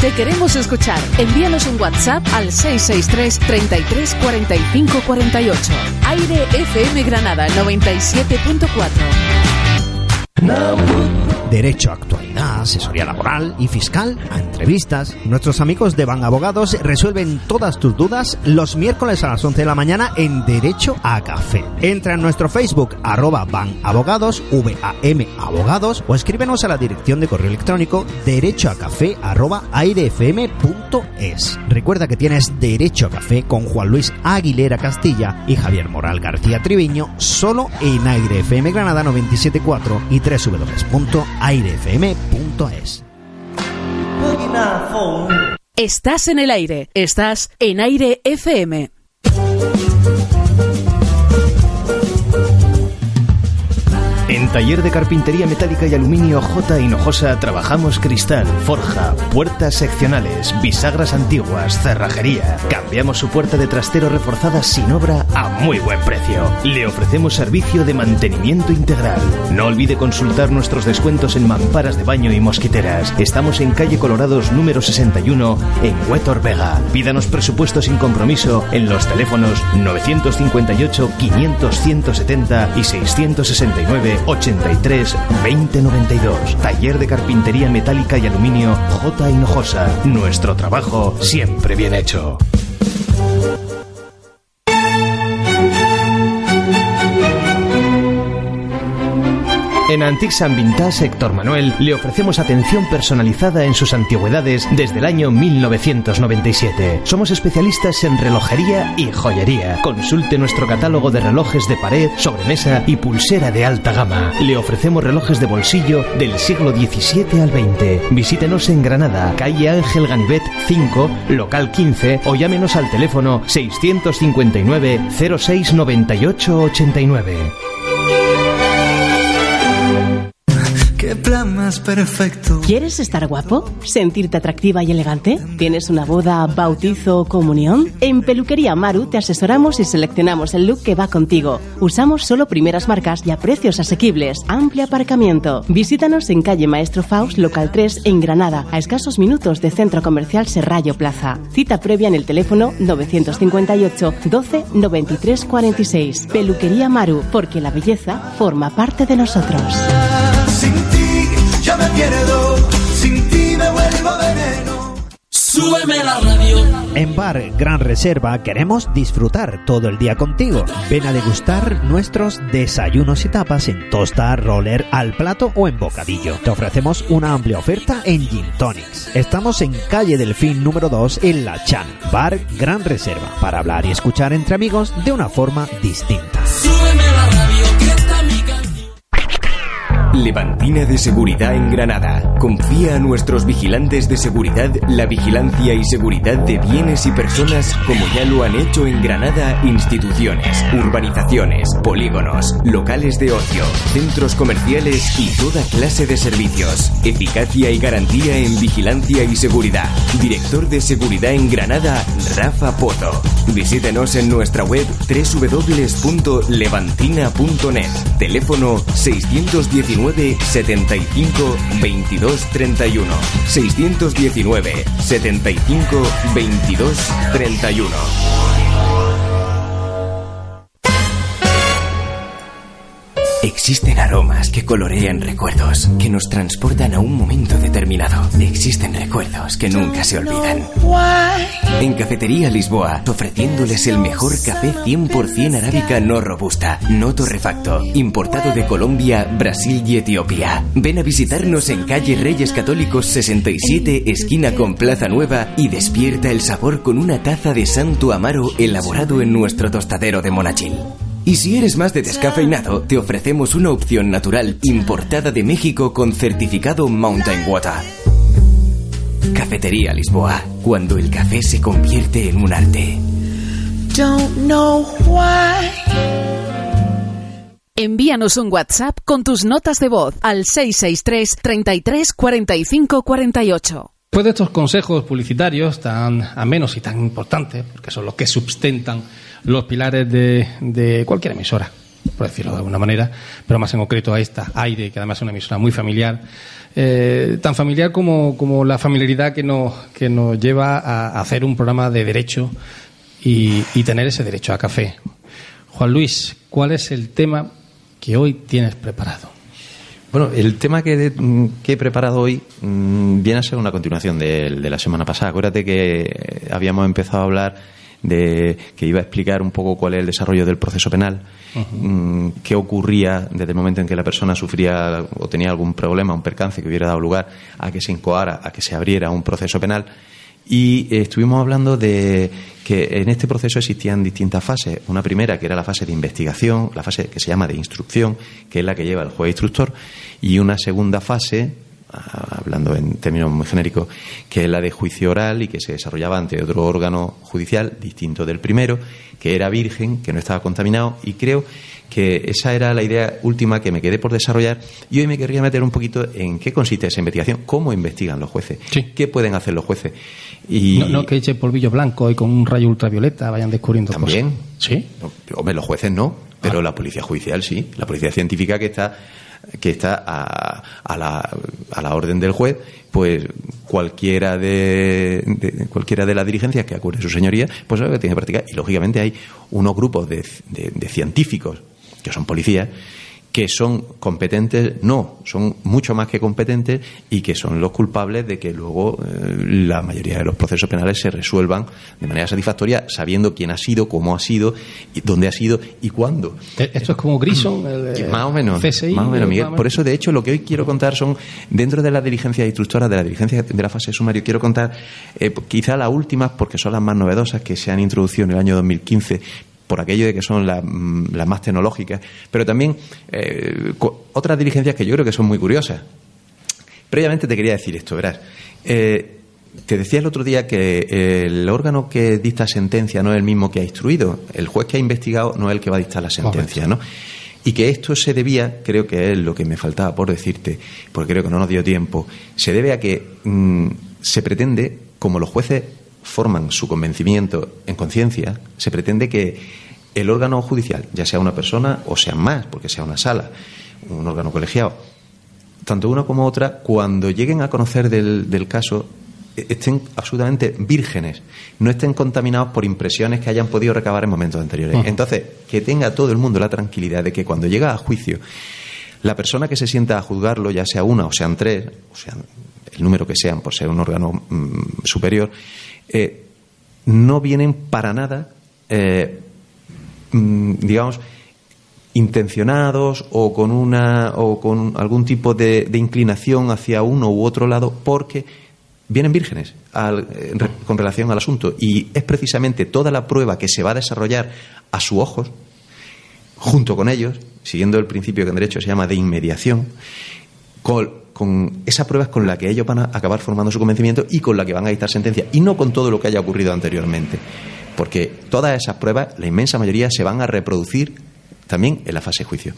Te queremos escuchar. Envíanos un WhatsApp al 663 33 45 48. Aire FM Granada 97.4. Derecho a asesoría laboral y fiscal, a entrevistas. Nuestros amigos de Ban Abogados resuelven todas tus dudas los miércoles a las 11 de la mañana en Derecho a Café. Entra en nuestro Facebook arroba Ban Abogados, V-A-M Abogados o escríbenos a la dirección de correo electrónico derechoacafé arroba airefm.es. Recuerda que tienes Derecho a Café con Juan Luis Aguilera Castilla y Javier Moral García Triviño solo en Aire FM Granada 974 y www Estás en el aire, estás en Aire FM. En Taller de Carpintería Metálica y Aluminio J. Hinojosa trabajamos cristal, forja, puertas seccionales, bisagras antiguas, cerrajería. Cambiamos su puerta de trastero reforzada sin obra a muy buen precio. Le ofrecemos servicio de mantenimiento integral. No olvide consultar nuestros descuentos en mamparas de baño y mosquiteras. Estamos en calle Colorados número 61 en Huetor Vega. Pídanos presupuesto sin compromiso en los teléfonos 958 500 170 y 669 83 2092. Taller de Carpintería Metálica y Aluminio J. Hinojosa. Nuestro trabajo siempre bien hecho. En Antiques and Vintage Héctor Manuel le ofrecemos atención personalizada en sus antigüedades desde el año 1997. Somos especialistas en relojería y joyería. Consulte nuestro catálogo de relojes de pared, sobremesa y pulsera de alta gama. Le ofrecemos relojes de bolsillo del siglo XVII al XX. Visítenos en Granada, calle Ángel Ganivet 5, local 15 o llámenos al teléfono 659 06 98 89. Plan más perfecto? ¿Quieres estar guapo? ¿Sentirte atractiva y elegante? ¿Tienes una boda, bautizo o comunión? En Peluquería Maru te asesoramos y seleccionamos el look que va contigo. Usamos solo primeras marcas y a precios asequibles. Amplio aparcamiento. Visítanos en calle Maestro Faust, local 3, en Granada, a escasos minutos de Centro Comercial Serrallo Plaza. Cita previa en el teléfono 958 12 93 46. Peluquería Maru, porque la belleza forma parte de nosotros. Yo me pierdo, sin ti me vuelvo veneno. Súbeme la radio. En Bar Gran Reserva queremos disfrutar todo el día contigo. Ven a degustar nuestros desayunos y tapas en tosta, roller, al plato o en bocadillo. Te ofrecemos una amplia oferta en Gin Tonics. Estamos en calle Delfín número 2 en La Chan. Bar Gran Reserva. Para hablar y escuchar entre amigos de una forma distinta. Súbeme la radio, Levantina de Seguridad en Granada. Confía a nuestros vigilantes de seguridad la vigilancia y seguridad de bienes y personas como ya lo han hecho en Granada instituciones, urbanizaciones, polígonos, locales de ocio, centros comerciales y toda clase de servicios. Eficacia y garantía en vigilancia y seguridad. Director de Seguridad en Granada, Rafa Pozo. Visítenos en nuestra web www.levantina.net. Teléfono 619 75 22 31. 619 75 22 31. Existen aromas que colorean recuerdos, que nos transportan a un momento determinado. Existen recuerdos que nunca se olvidan. En Cafetería Lisboa, ofreciéndoles el mejor café 100% arábica no robusta, no torrefacto, importado de Colombia, Brasil y Etiopía. Ven a visitarnos en calle Reyes Católicos 67, esquina con Plaza Nueva y despierta el sabor con una taza de Santo Amaro elaborado en nuestro tostadero de Monachil. Y si eres más de descafeinado, te ofrecemos una opción natural importada de México con certificado Mountain Water. Cafetería Lisboa, cuando el café se convierte en un arte. Envíanos un WhatsApp con tus notas de voz al 663 33 45 48. Después de estos consejos publicitarios tan amenos y tan importantes, porque son los que sustentan los pilares de, de cualquier emisora, por decirlo de alguna manera, pero más en concreto a esta, Aire, que además es una emisora muy familiar, eh, tan familiar como, como, la familiaridad que nos, que nos lleva a hacer un programa de derecho y, tener ese derecho a café. Juan Luis, ¿cuál es el tema que hoy tienes preparado? Bueno, el tema que, que, he preparado hoy mmm, viene a ser una continuación de, de, la semana pasada. Acuérdate que habíamos empezado a hablar de que iba a explicar un poco cuál es el desarrollo del proceso penal, uh -huh. qué ocurría desde el momento en que la persona sufría o tenía algún problema, un percance que hubiera dado lugar a que se incoara, a que se abriera un proceso penal. Y eh, estuvimos hablando de que en este proceso existían distintas fases. Una primera, que era la fase de investigación, la fase que se llama de instrucción, que es la que lleva el juez instructor, y una segunda fase, hablando en términos muy genéricos, que es la de juicio oral y que se desarrollaba ante otro órgano judicial distinto del primero, que era virgen, que no estaba contaminado, y creo que esa era la idea última que me quedé por desarrollar y hoy me querría meter un poquito en qué consiste esa investigación, cómo investigan los jueces, sí. qué pueden hacer los jueces. Y no, no que eche polvillo blanco y con un rayo ultravioleta vayan descubriendo ¿También? cosas. ¿Sí? No, hombre, los jueces no, pero ah. la policía judicial sí, la policía científica que está que está a, a, la, a la orden del juez, pues cualquiera de, cualquiera de las dirigencias que acuerde su señoría, pues es que tiene que practicar. Y lógicamente hay unos grupos de, de, de científicos que son policías, que son competentes, no, son mucho más que competentes y que son los culpables de que luego eh, la mayoría de los procesos penales se resuelvan de manera satisfactoria, sabiendo quién ha sido, cómo ha sido, y dónde ha sido y cuándo. Esto es como Grison, el, más o menos, CSI, más o menos, Miguel. Por eso, de hecho, lo que hoy quiero contar son dentro de las diligencias instructoras, de la diligencia de la fase de sumario, quiero contar eh, quizá las últimas porque son las más novedosas que se han introducido en el año 2015 por aquello de que son las la más tecnológicas, pero también eh, otras diligencias que yo creo que son muy curiosas. Previamente te quería decir esto, verás. Eh, te decía el otro día que el órgano que dicta sentencia no es el mismo que ha instruido. El juez que ha investigado no es el que va a dictar la sentencia, ¿no? Y que esto se debía, creo que es lo que me faltaba por decirte, porque creo que no nos dio tiempo, se debe a que mmm, se pretende, como los jueces forman su convencimiento en conciencia, se pretende que el órgano judicial, ya sea una persona o sean más, porque sea una sala, un órgano colegiado, tanto una como otra, cuando lleguen a conocer del, del caso, estén absolutamente vírgenes, no estén contaminados por impresiones que hayan podido recabar en momentos anteriores. -huh. Entonces, que tenga todo el mundo la tranquilidad de que cuando llega a juicio, la persona que se sienta a juzgarlo, ya sea una o sean tres, o sea el número que sean por ser un órgano mmm, superior, eh, no vienen para nada, eh, mmm, digamos, intencionados o con una o con algún tipo de, inclinación hacia uno u otro lado, porque vienen vírgenes con relación al asunto. Y es precisamente toda la prueba que se va a desarrollar a su ojos, junto con ellos, siguiendo el principio que en derecho se llama de inmediación, con, con esa prueba es con la que ellos van a acabar formando su convencimiento y con la que van a dictar sentencia, y no con todo lo que haya ocurrido anteriormente. Porque todas esas pruebas, la inmensa mayoría, se van a reproducir también en la fase de juicio.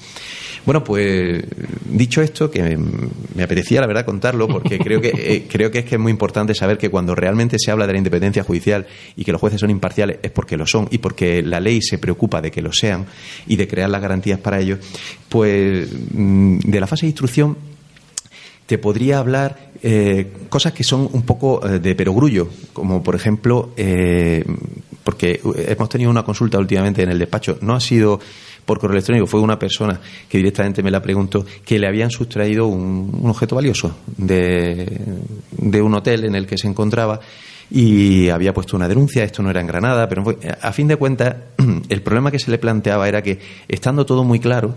Bueno, pues dicho esto, que me apetecía la verdad contarlo, porque creo que, eh, creo que es que es muy importante saber que cuando realmente se habla de la independencia judicial y que los jueces son imparciales es porque lo son y porque la ley se preocupa de que lo sean y de crear las garantías para ello, pues mm, de la fase de instrucción te podría hablar eh, cosas que son un poco eh, de perogrullo, como por ejemplo, eh, porque hemos tenido una consulta últimamente en el despacho, no ha sido por correo electrónico, fue una persona que directamente me la preguntó que le habían sustraído un, objeto valioso de, de un hotel en el que se encontraba y había puesto una denuncia, esto no era en Granada, pero a fin de cuentas el problema que se le planteaba era que estando todo muy claro,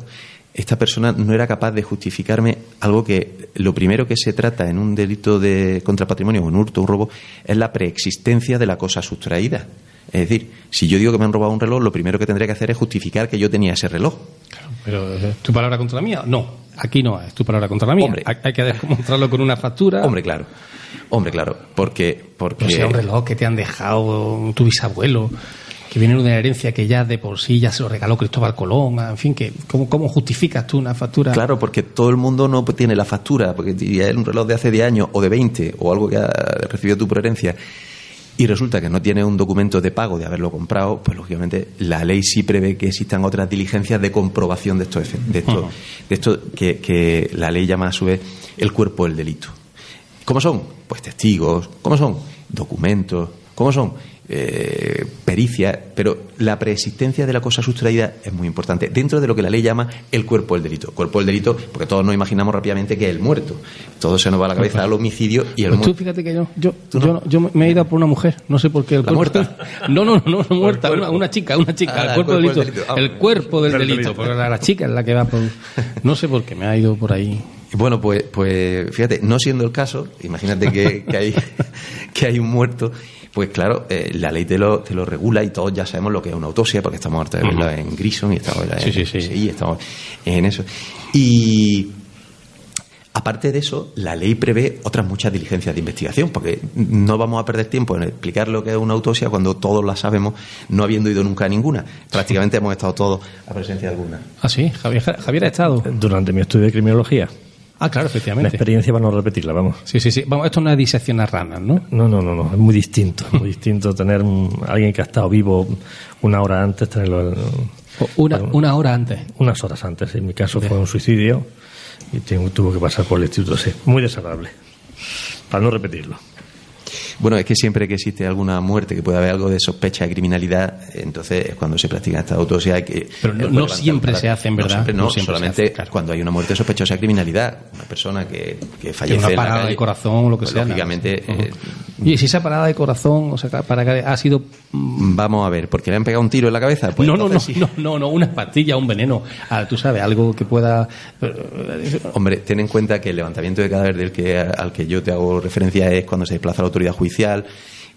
esta persona no era capaz de justificarme algo que lo primero que se trata en un delito de contra patrimonio, un hurto, un robo, es la preexistencia de la cosa sustraída. Es decir, si yo digo que me han robado un reloj, lo primero que tendría que hacer es justificar que yo tenía ese reloj. Pero ¿es tu palabra contra la mía? No, aquí no es tu palabra contra la mía. Hay, hay que demostrarlo con una factura. Hombre, claro. Hombre, claro. Porque. porque sea, un reloj que te han dejado tu bisabuelo, que viene de una herencia que ya de por sí ya se lo regaló Cristóbal Colón, en fin, que ¿cómo, cómo justificas tú una factura? Claro, porque todo el mundo no tiene la factura, porque si es un reloj de hace 10 años o de 20 o algo que ha recibido tú por herencia y resulta que no tiene un documento de pago de haberlo comprado, pues lógicamente la ley sí prevé que existan otras diligencias de comprobación de esto, de esto, de esto que, que la ley llama a su vez el cuerpo del delito. ¿Cómo son? Pues testigos, ¿cómo son? Documentos, ¿cómo son? Eh, pericias, pero la preexistencia de la cosa sustraída es muy importante dentro de lo que la ley llama el cuerpo del delito. Cuerpo del delito, porque todos nos imaginamos rápidamente que es el muerto. Todo se nos va a la cabeza al homicidio y el Pues tú muerto. fíjate que yo, yo, yo, no- yo me he ido por una mujer, no sé por qué. El ¿La cuerpo- No, no, no, no muerta, una, una chica, una chica, Ah, el el cuerpo del delito. del delito. Ah, el cuerpo del del delito, delito. porque la, la chica es la que va por... No sé por qué, me ha ido por ahí. Bueno, pues, pues fíjate, no siendo el caso, imagínate que, que hay, que hay un muerto, pues claro, eh, la ley te lo, te lo regula y todos ya sabemos lo que es una autopsia, porque estamos hartos de verlo en Grison y estamos en Sí, sí, sí. Estamos en eso. Y aparte de eso, la ley prevé otras muchas diligencias de investigación, porque no vamos a perder tiempo en explicar lo que es una autopsia cuando todos la sabemos, no habiendo ido nunca a ninguna. Prácticamente hemos estado todos a presencia de alguna. Ah, sí, Javier, Javier ha estado. Durante mi estudio de criminología. Ah, claro, La efectivamente. experiencia para no repetirla, vamos. Sí, sí, sí. Vamos, esto no es diseccionar ranas, ¿no? No, no, no, no, es muy distinto. Muy distinto tener un- alguien que ha estado vivo una hora antes, tenerlo. Una, una hora antes. Unas horas antes. En mi caso fue un suicidio y tengo- tuvo que pasar por el instituto. Sí, muy desagradable. Para no repetirlo. Bueno, es que siempre que existe alguna muerte que pueda haber algo de sospecha de criminalidad, entonces es cuando se practica esta autopsia. Que, Pero no- eh, siempre se hacen, ¿verdad? No, siempre no, No siempre se solamente cuando hay una muerte sospechosa de criminalidad. Una persona que, que fallece una en la parada calle, de corazón o lo que pues, sea. Lógicamente, eh, Y si esa parada de corazón, o sea, para que ha sido. vamos a ver, ¿porque le han pegado un tiro en la cabeza? Pues no, no, no, sí. no, no, no, una pastilla, un veneno. Ah, tú sabes, algo que pueda. Hombre, ten en cuenta que el levantamiento de cadáver del que, al que yo te hago referencia es cuando se desplaza la autoridad judicial,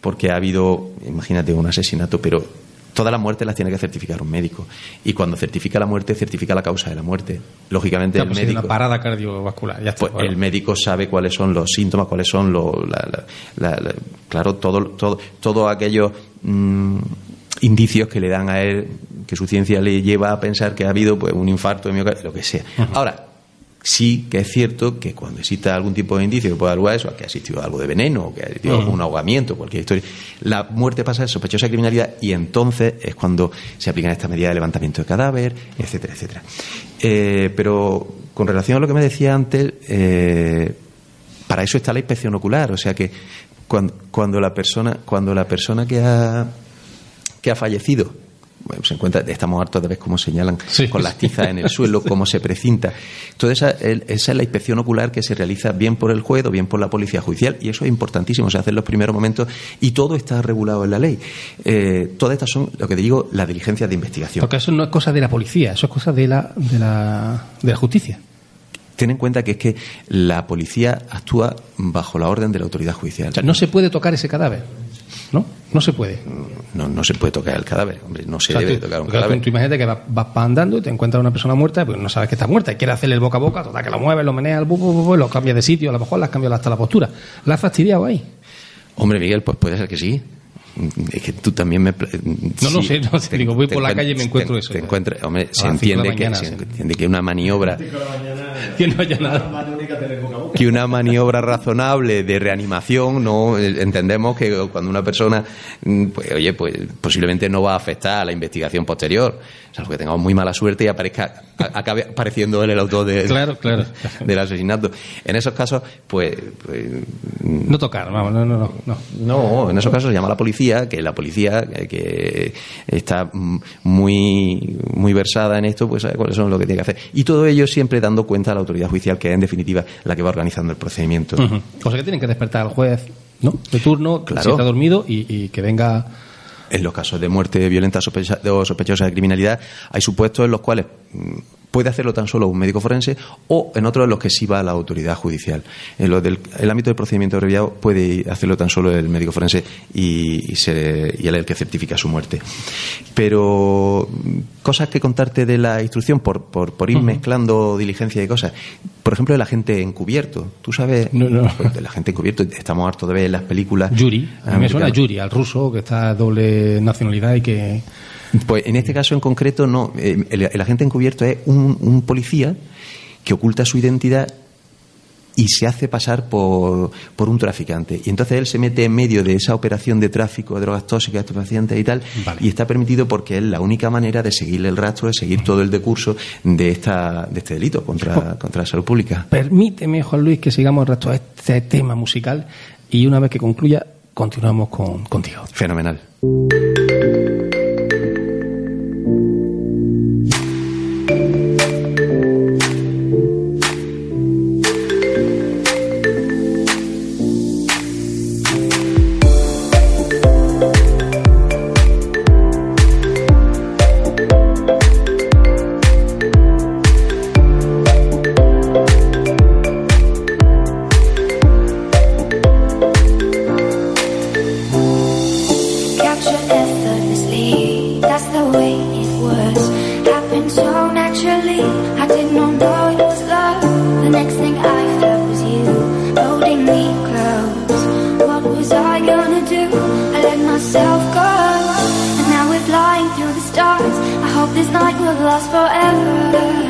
porque ha habido, imagínate, un asesinato, pero todas las muertes las tiene que certificar un médico. Y cuando certifica la muerte, certifica la causa de la muerte. Lógicamente, Ya, el pues, médico. una parada cardiovascular. Ya está. Pues bueno. el médico sabe cuáles son los síntomas, cuáles son los, la- la- la- la- claro, todo, todo, todo aquellos mm, indicios que le dan a él, que su ciencia le lleva a pensar que ha habido pues un infarto de miocardio, lo que sea. Ahora, sí que es cierto que cuando exista algún tipo de indicio que pueda dar lugar a eso, a que ha existido algo de veneno, o que ha existido Ujú. un ahogamiento, cualquier historia, la muerte pasa ser sospechosa de criminalidad y entonces es cuando se aplican estas medidas de levantamiento de cadáver, etcétera, etcétera. Eh, pero con relación a lo que me decía antes, eh, para eso está la inspección ocular, o sea que cuando, cuando la persona, cuando la persona que ha que ha fallecido se encuentra, estamos hartos de ver cómo señalan con las tizas en el suelo, cómo se precinta. Toda esa, esa es la inspección ocular que se realiza bien por el juez o bien por la policía judicial y eso es importantísimo, se hace en los primeros momentos y todo está regulado en la ley. Eh, todas estas son, lo que te digo, las diligencias de investigación. Porque eso no es cosa de la policía, eso es cosa de la, de la, de la justicia. Ten en cuenta que es que la policía actúa bajo la orden de la autoridad judicial. O sea, no se puede tocar ese cadáver. ¿No? No se puede. No, no se puede tocar el cadáver, hombre, no se O sea, debe tú- tocar un cadáver. Tú, tú imagínate que vas, andando y te encuentras una persona muerta, pues no sabes que está muerta y quieres hacerle el boca a boca, total, que lo mueves, lo meneas, bu, bu, lo cambias de sitio, a lo mejor le has cambiado hasta la postura. ¿La has fastidiado ahí? Hombre, Miguel, pues puede ser que sí. Es que tú también me. No, no sé, no sé, digo, voy por la calle y me encuentro eso. Te encuentras, hombre, se entiende, que, mañana, se sí. entiende que una maniobra. que no haya nada. que una maniobra razonable de reanimación, no entendemos que cuando una persona, mm, pues, oye, pues posiblemente no va a afectar a la investigación posterior, salvo que tengamos muy mala suerte y aparezca, a- acabe apareciendo él el autor de- Claro, claro. del asesinato. En esos casos, pues, pues, No tocar, vamos, no, no, no. no. en esos casos llama a la policía, que la policía que está mm, muy, muy versada en esto, pues sabe cuáles son lo que tiene que hacer. Y todo ello siempre dando cuenta a la autoridad judicial, que es en definitiva la que va organizando el procedimiento. Ujú. Cosa que tienen que despertar al juez, ¿no? De turno, Claro. si está dormido y, y que venga. En los casos de muerte violenta sospecha- o sospechosa de criminalidad, hay supuestos en los cuales mm, puede hacerlo tan solo un médico forense o en otros en los que sí va la autoridad judicial. En lo del el ámbito del procedimiento abreviado puede hacerlo tan solo el médico forense y, y, y él es el que certifica su muerte. Pero cosas que contarte de la instrucción por, por, por ir mezclando diligencia y cosas. Por ejemplo, el agente encubierto. Tú sabes, Pues, el agente encubierto, estamos hartos de ver en las películas. Yuri. A mí me suena. Yuri, al ruso, que está doble nacionalidad y que. Pues en este caso en concreto no. Eh, El, el agente encubierto es un, un policía que oculta su identidad y se hace pasar por, por un traficante. Y entonces él se mete en medio de esa operación de tráfico de drogas tóxicas, estupefacientes y tal, y está permitido porque es la única manera de seguirle el rastro, de seguir todo el decurso de, esta, de este delito contra, contra la salud pública. Permíteme, Juan Luis, que sigamos el resto de este tema musical y una vez que concluya, continuamos con, contigo. Fenomenal. What was I gonna do? I let myself go, and now we're flying through the stars. I hope this night will last forever.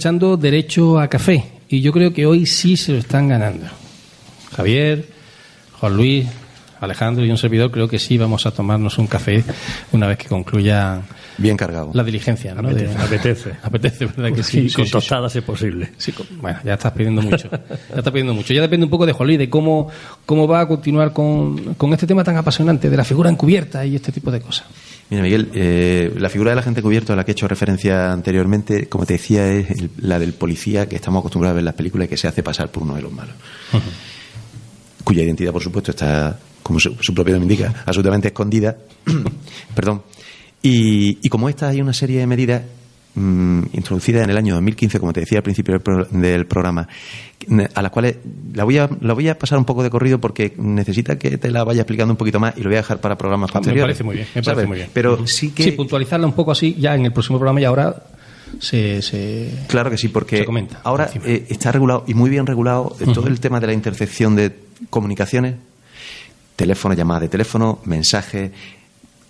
Derecho a Café y yo creo que hoy sí se lo están ganando. Javier, Juan Luis, Alejandro y un servidor creo que sí vamos a tomarnos un café una vez que concluya Bien cargado. la diligencia. ¿no? Apetece, De- apetece. Apetece, ¿verdad que sí? Sí, con sí, sí. tostadas es posible. Sí, con- bueno, ya estás pidiendo mucho. Ya estás pidiendo mucho. Ya depende un poco de Juan Luis, de cómo, cómo va a continuar con, con este tema tan apasionante de la figura encubierta y este tipo de cosas. Mira, Miguel, eh, la figura del agente cubierto a la que he hecho referencia anteriormente, como te decía, es el- la del policía que estamos acostumbrados a ver en las películas y que se hace pasar por uno de los malos. Cuya identidad, por supuesto, está, como su, su propio nombre indica, absolutamente escondida. Perdón. Y, y como esta hay una serie de medidas mm, introducidas en el año 2015, como te decía al principio del, pro- del programa, a las cuales la voy, a, la voy a pasar un poco de corrido porque necesita que te la vaya explicando un poquito más y lo voy a dejar para programas Ah, Me posteriores. parece muy bien, me ¿sabes? parece muy bien. Pero sí que... Sí, puntualizarla un poco así ya en el próximo programa y ahora se... se... Claro que sí, porque ahora eh, está regulado y muy bien regulado eh, todo el tema de la intercepción de comunicaciones, teléfono, llamada de teléfono, mensajes,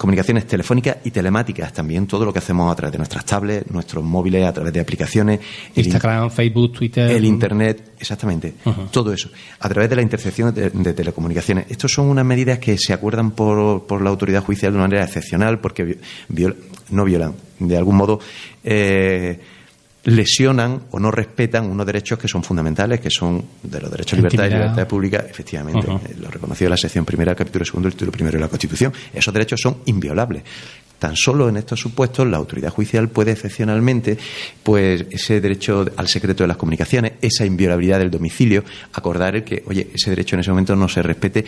comunicaciones telefónicas y telemáticas también, todo lo que hacemos a través de nuestras tablets, nuestros móviles, a través de aplicaciones, el Instagram, Facebook, Twitter... el Internet, exactamente, todo eso, a través de la intercepción de, de telecomunicaciones. Estas son unas medidas que se acuerdan por, por la autoridad judicial de una manera excepcional porque vi- viola- no violan, de algún modo eh, lesionan o no respetan unos derechos que son fundamentales, que son de los derechos de libertad y libertad pública, efectivamente, Ujú. eh, lo reconoció la sección primera, el capítulo segundo, el título primero de la Constitución. Esos derechos son inviolables. Tan solo en estos supuestos la autoridad judicial puede excepcionalmente, pues ese derecho al secreto de las comunicaciones, esa inviolabilidad del domicilio, acordar el que, oye, ese derecho en ese momento no se respete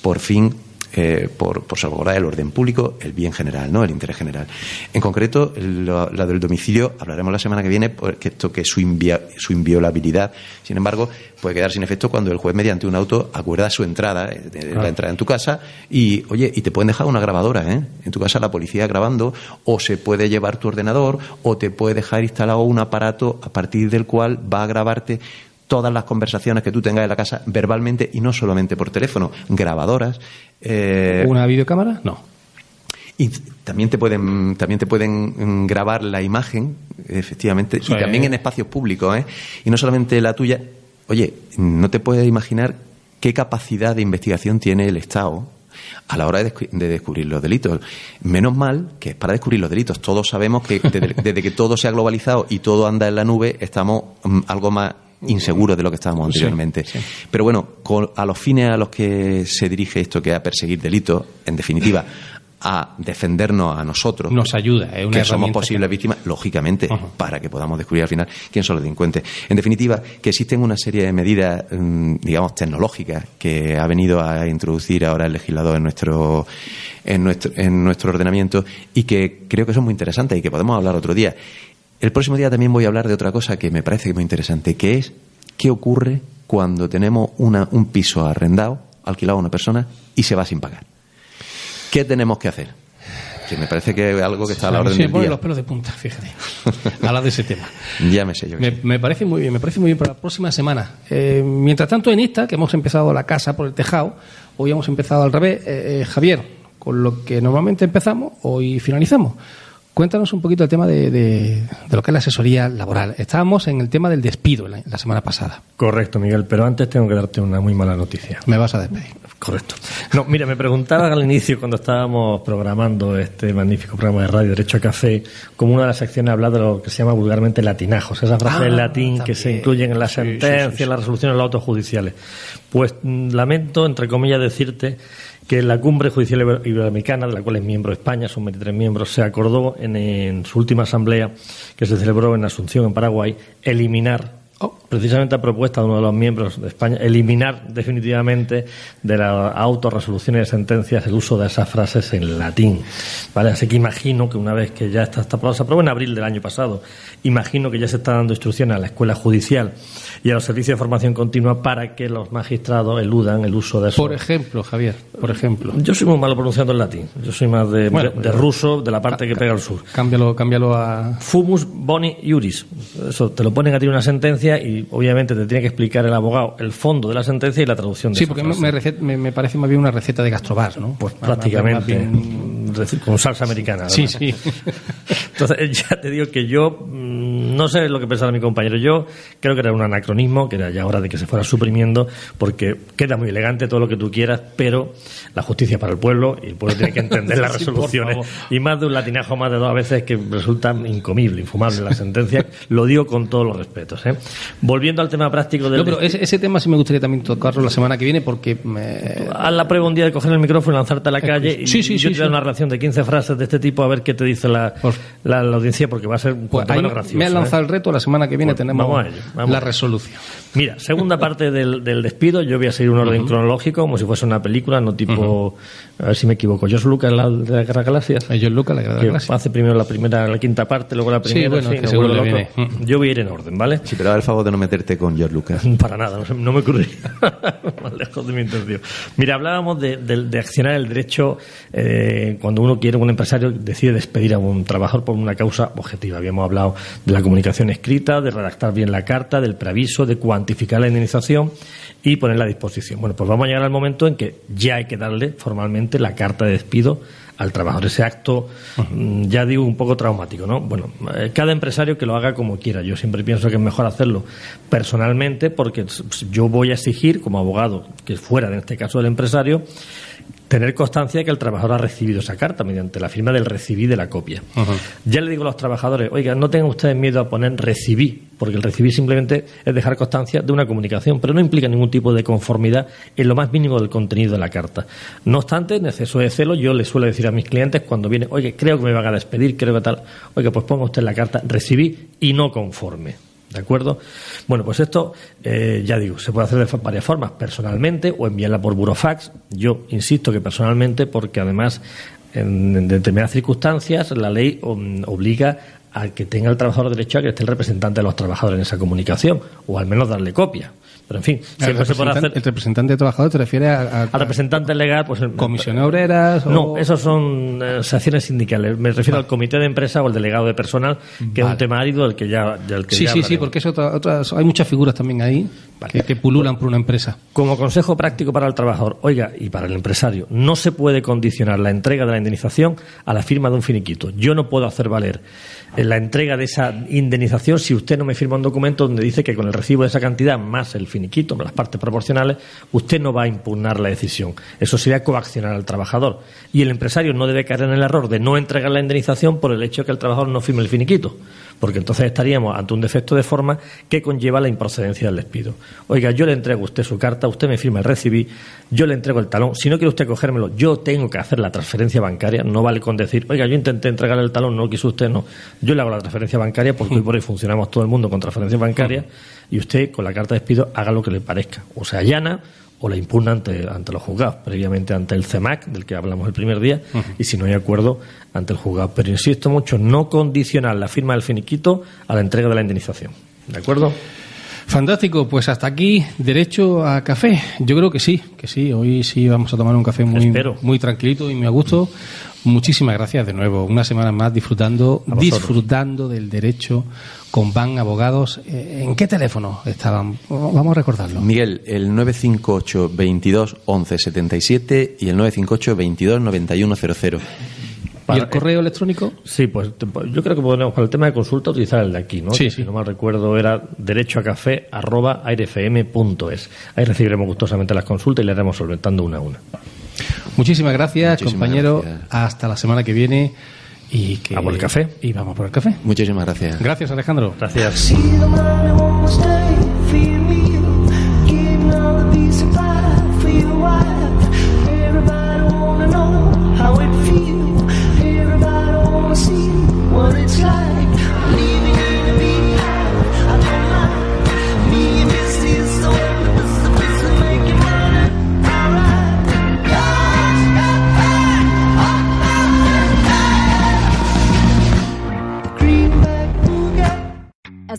por fin eh, por, por salvaguardar el orden público, el bien general, ¿no? el interés general. En concreto, lo- la del domicilio, hablaremos la semana que viene, porque esto que su, invia- su inviolabilidad, sin embargo, puede quedar sin efecto cuando el juez, mediante un auto, acuerda su entrada, eh, de- de Claro. la entrada en tu casa, y, oye, y te pueden dejar una grabadora, ¿eh? En tu casa la policía grabando, o se puede llevar tu ordenador, o te puede dejar instalado un aparato a partir del cual va a grabarte todas las conversaciones que tú tengas en la casa verbalmente y no solamente por teléfono, grabadoras. eh, ¿Una videocámara? No. y también te pueden también te pueden mm, grabar la imagen, efectivamente, Sí. y también en espacios públicos, ¿eh? Y no solamente la tuya. Oye, no te puedes imaginar qué capacidad de investigación tiene el Estado a la hora de, de descubrir los delitos. Menos mal que es para descubrir los delitos. Todos sabemos que desde, desde que todo se ha globalizado y todo anda en la nube, estamos mm, algo más inseguros de lo que estábamos Sí, anteriormente. Pero bueno, con- a los fines a los que se dirige esto, que es a perseguir delitos, en definitiva, a defendernos a nosotros. Nos ayuda, es una que somos posibles víctimas, lógicamente, para que podamos descubrir al final quién son los delincuentes. En definitiva, que existen una serie de medidas, mm, digamos, tecnológicas que ha venido a introducir ahora el legislador en nuestro, en nuestro, en nuestro ordenamiento y que creo que son muy interesantes y que podemos hablar otro día. El próximo día también voy a hablar de otra cosa que me parece muy interesante, que es qué ocurre cuando tenemos una, un piso arrendado, alquilado a una persona y se va sin pagar. ¿Qué tenemos que hacer? Que me parece que es algo que está a la orden Sí, me del ponen día. los pelos de punta, fíjate. Hablar de ese tema. Ya me sé yo. me parece muy bien, me parece muy bien para la próxima semana. Eh, mientras tanto, en esta, que hemos empezado la casa por el tejado, hoy hemos empezado al revés. Eh, eh, Javier, con lo que normalmente empezamos, hoy finalizamos. Cuéntanos un poquito el tema de, de- de lo que es la asesoría laboral. Estábamos en el tema del despido la, la semana pasada. Correcto, Miguel, pero antes tengo que darte una muy mala noticia. Me vas a despedir. Correcto. No, mira, me preguntabas al inicio cuando estábamos programando este magnífico programa de radio Derecho a Café, como una de las secciones hablar de lo que se llama vulgarmente latinajos, esas frases Ah, en latín que se incluyen en las sí, sentencias, sí, sí. en las resoluciones, en los autos judiciales. Pues mm, lamento, entre comillas, decirte que la cumbre judicial iber- iberoamericana, de la cual es miembro España, son 23 miembros, se acordó en, en su última asamblea, que se celebró en Asunción, en Paraguay, eliminar precisamente a propuesta de uno de los miembros de España, eliminar definitivamente de las autorresoluciones de sentencias el uso de esas frases en latín. ¿Vale? Así que imagino que una vez que ya está, aprobado, se aprobó en abril del año pasado, imagino que ya se está dando instrucciones a la escuela judicial y a los servicios de formación continua para que los magistrados eludan el uso de eso. Por ejemplo, Javier, por ejemplo. Yo soy muy malo pronunciando el latín. Yo soy más de, Bueno, de- de ruso, de la parte que pega al sur. Cámbialo, cámbialo a. Fumus boni iuris. Eso, te lo ponen a ti en una sentencia y obviamente te tiene que explicar el abogado el fondo de la sentencia y la traducción de Sí, esa porque me, frase. me me- me parece más bien una receta de gastrobar, ¿no? Pues prácticamente reci- con salsa americana. Sí, además. sí. Entonces, ya te digo que yo mm, no sé lo que pensaba mi compañero. Yo creo que era un anacronismo, que era ya hora de que se fuera suprimiendo, porque queda muy elegante todo lo que tú quieras, pero la justicia para el pueblo y el pueblo tiene que entender las Sí, resoluciones. favor. y más de un latinajo más de dos veces que resulta incomible, infumable la sentencia. lo digo con todos los respetos. ¿eh? Volviendo al tema práctico del No, pero ese, ese tema sí me gustaría también tocarlo la semana que viene porque me... Haz la prueba un día de coger el micrófono y lanzarte a la calle y Sí, sí, yo sí, te doy sí. una reacción de 15 frases de este tipo a ver qué te dice la, la, la audiencia, porque va a ser un Pues ahí menos gracioso. me han ¿eh? lanzado el reto, la semana que viene Pues tenemos vamos a ello, vamos la resolución. Mira, segunda parte del, del despido, yo voy a seguir un orden cronológico, como si fuese una película, no tipo, a ver si me equivoco, George Lucas, la de la Guerra de Galaxias. George Lucas, la Guerra de que Galaxias. hace primero la primera, la quinta parte, luego la Sí, primera, bueno, sí, seguro loco. viene. Yo voy a ir en orden, ¿vale? Sí, pero da el favor de no meterte con George Lucas. Para nada, no, me ocurriría. Más lejos de mi intención. Mira, hablábamos de, de- de accionar el derecho eh, cuando uno quiere, un empresario decide despedir a un trabajador por una causa objetiva. Habíamos hablado de la comunicación escrita, de redactar bien la carta, del preaviso, de cuantificar la indemnización y ponerla a disposición. Bueno, pues vamos a llegar al momento en que ya hay que darle formalmente la carta de despido al trabajador. Ese acto, mm, ya digo, un poco traumático, ¿no? Bueno, eh, cada empresario que lo haga como quiera. Yo siempre pienso que es mejor hacerlo personalmente porque yo voy a exigir, como abogado, que fuera, en este caso, del empresario, tener constancia de que el trabajador ha recibido esa carta mediante la firma del recibí de la copia. Ya le digo a los trabajadores, oiga, no tengan ustedes miedo a poner recibí, porque el recibí simplemente es dejar constancia de una comunicación, pero no implica ningún tipo de conformidad en lo más mínimo del contenido de la carta. No obstante, en exceso de celo, yo les suelo decir a mis clientes cuando viene, oye, creo que me van a despedir, creo que tal, oiga, pues ponga usted la carta recibí y no conforme. ¿De acuerdo? Bueno, pues esto, eh, ya digo, se puede hacer de varias formas, personalmente o enviarla por burofax. Yo insisto que personalmente, porque además, en, en determinadas circunstancias, la ley obliga a que tenga el trabajador derecho a que esté el representante de los trabajadores en esa comunicación, o al menos darle copia. Pero en fin, El representante, hacer. el representante de trabajador te refiere a, a- Al representante legal, pues. el- comisiones obreras. No, esos son eh, secciones sindicales. Me refiero al comité de empresa o al delegado de personal, que es un tema árido del que ya, del que Sí, ya sí, sí, porque es otra, otras, hay muchas figuras también ahí que, que pululan por una empresa. Como consejo práctico para el trabajador, oiga, y para el empresario, no se puede condicionar la entrega de la indemnización a la firma de un finiquito. Yo no puedo hacer valer eh, la entrega de esa indemnización si usted no me firma un documento donde dice que con el recibo de esa cantidad más el finiquito, las partes proporcionales, usted no va a impugnar la decisión. Eso sería coaccionar al trabajador. Y el empresario no debe caer en el error de no entregar la indemnización por el hecho de que el trabajador no firme el finiquito, porque entonces estaríamos ante un defecto de forma que conlleva la improcedencia del despido. Oiga, yo le entrego a usted su carta, usted me firma el recibí, yo le entrego el talón. Si no quiere usted cogérmelo, yo tengo que hacer la transferencia bancaria. No vale con decir, oiga, yo intenté entregar el talón, no quiso usted, no. Yo le hago la transferencia bancaria porque hoy por hoy funcionamos todo el mundo con transferencia bancaria y usted con la carta de despido haga lo que le parezca. O se allana o la impugna ante, ante los juzgados, previamente ante el CEMAC, del que hablamos el primer día, y si no hay acuerdo, ante el juzgado. Pero insisto mucho, no condicionar la firma del finiquito a la entrega de la indemnización. ¿De acuerdo? Fantástico, pues hasta aquí, derecho a café. Yo creo que sí, que sí. Hoy sí vamos a tomar un café muy, Espero. muy tranquilito y muy a gusto. Muchísimas gracias de nuevo. Una semana más disfrutando, disfrutando del derecho con Ban Abogados. Eh, ¿En qué teléfono estaban? Vamos a recordarlo. Miguel, el 958 22 11 77 y el 958 22 91 00. ¿Y el correo electrónico? Sí, pues pues, yo creo que podemos, para el tema de consulta, utilizar el de aquí, ¿no? Sí, Que sí. Si no mal recuerdo, era derechoacafé.airefm.es. Ahí recibiremos gustosamente las consultas y le iremos solventando una a una. Muchísimas gracias, Muchísimas compañero. gracias. Hasta la semana que viene. Y que... ¿A por el café? Y vamos por el café. Muchísimas gracias. Gracias, Alejandro. Gracias.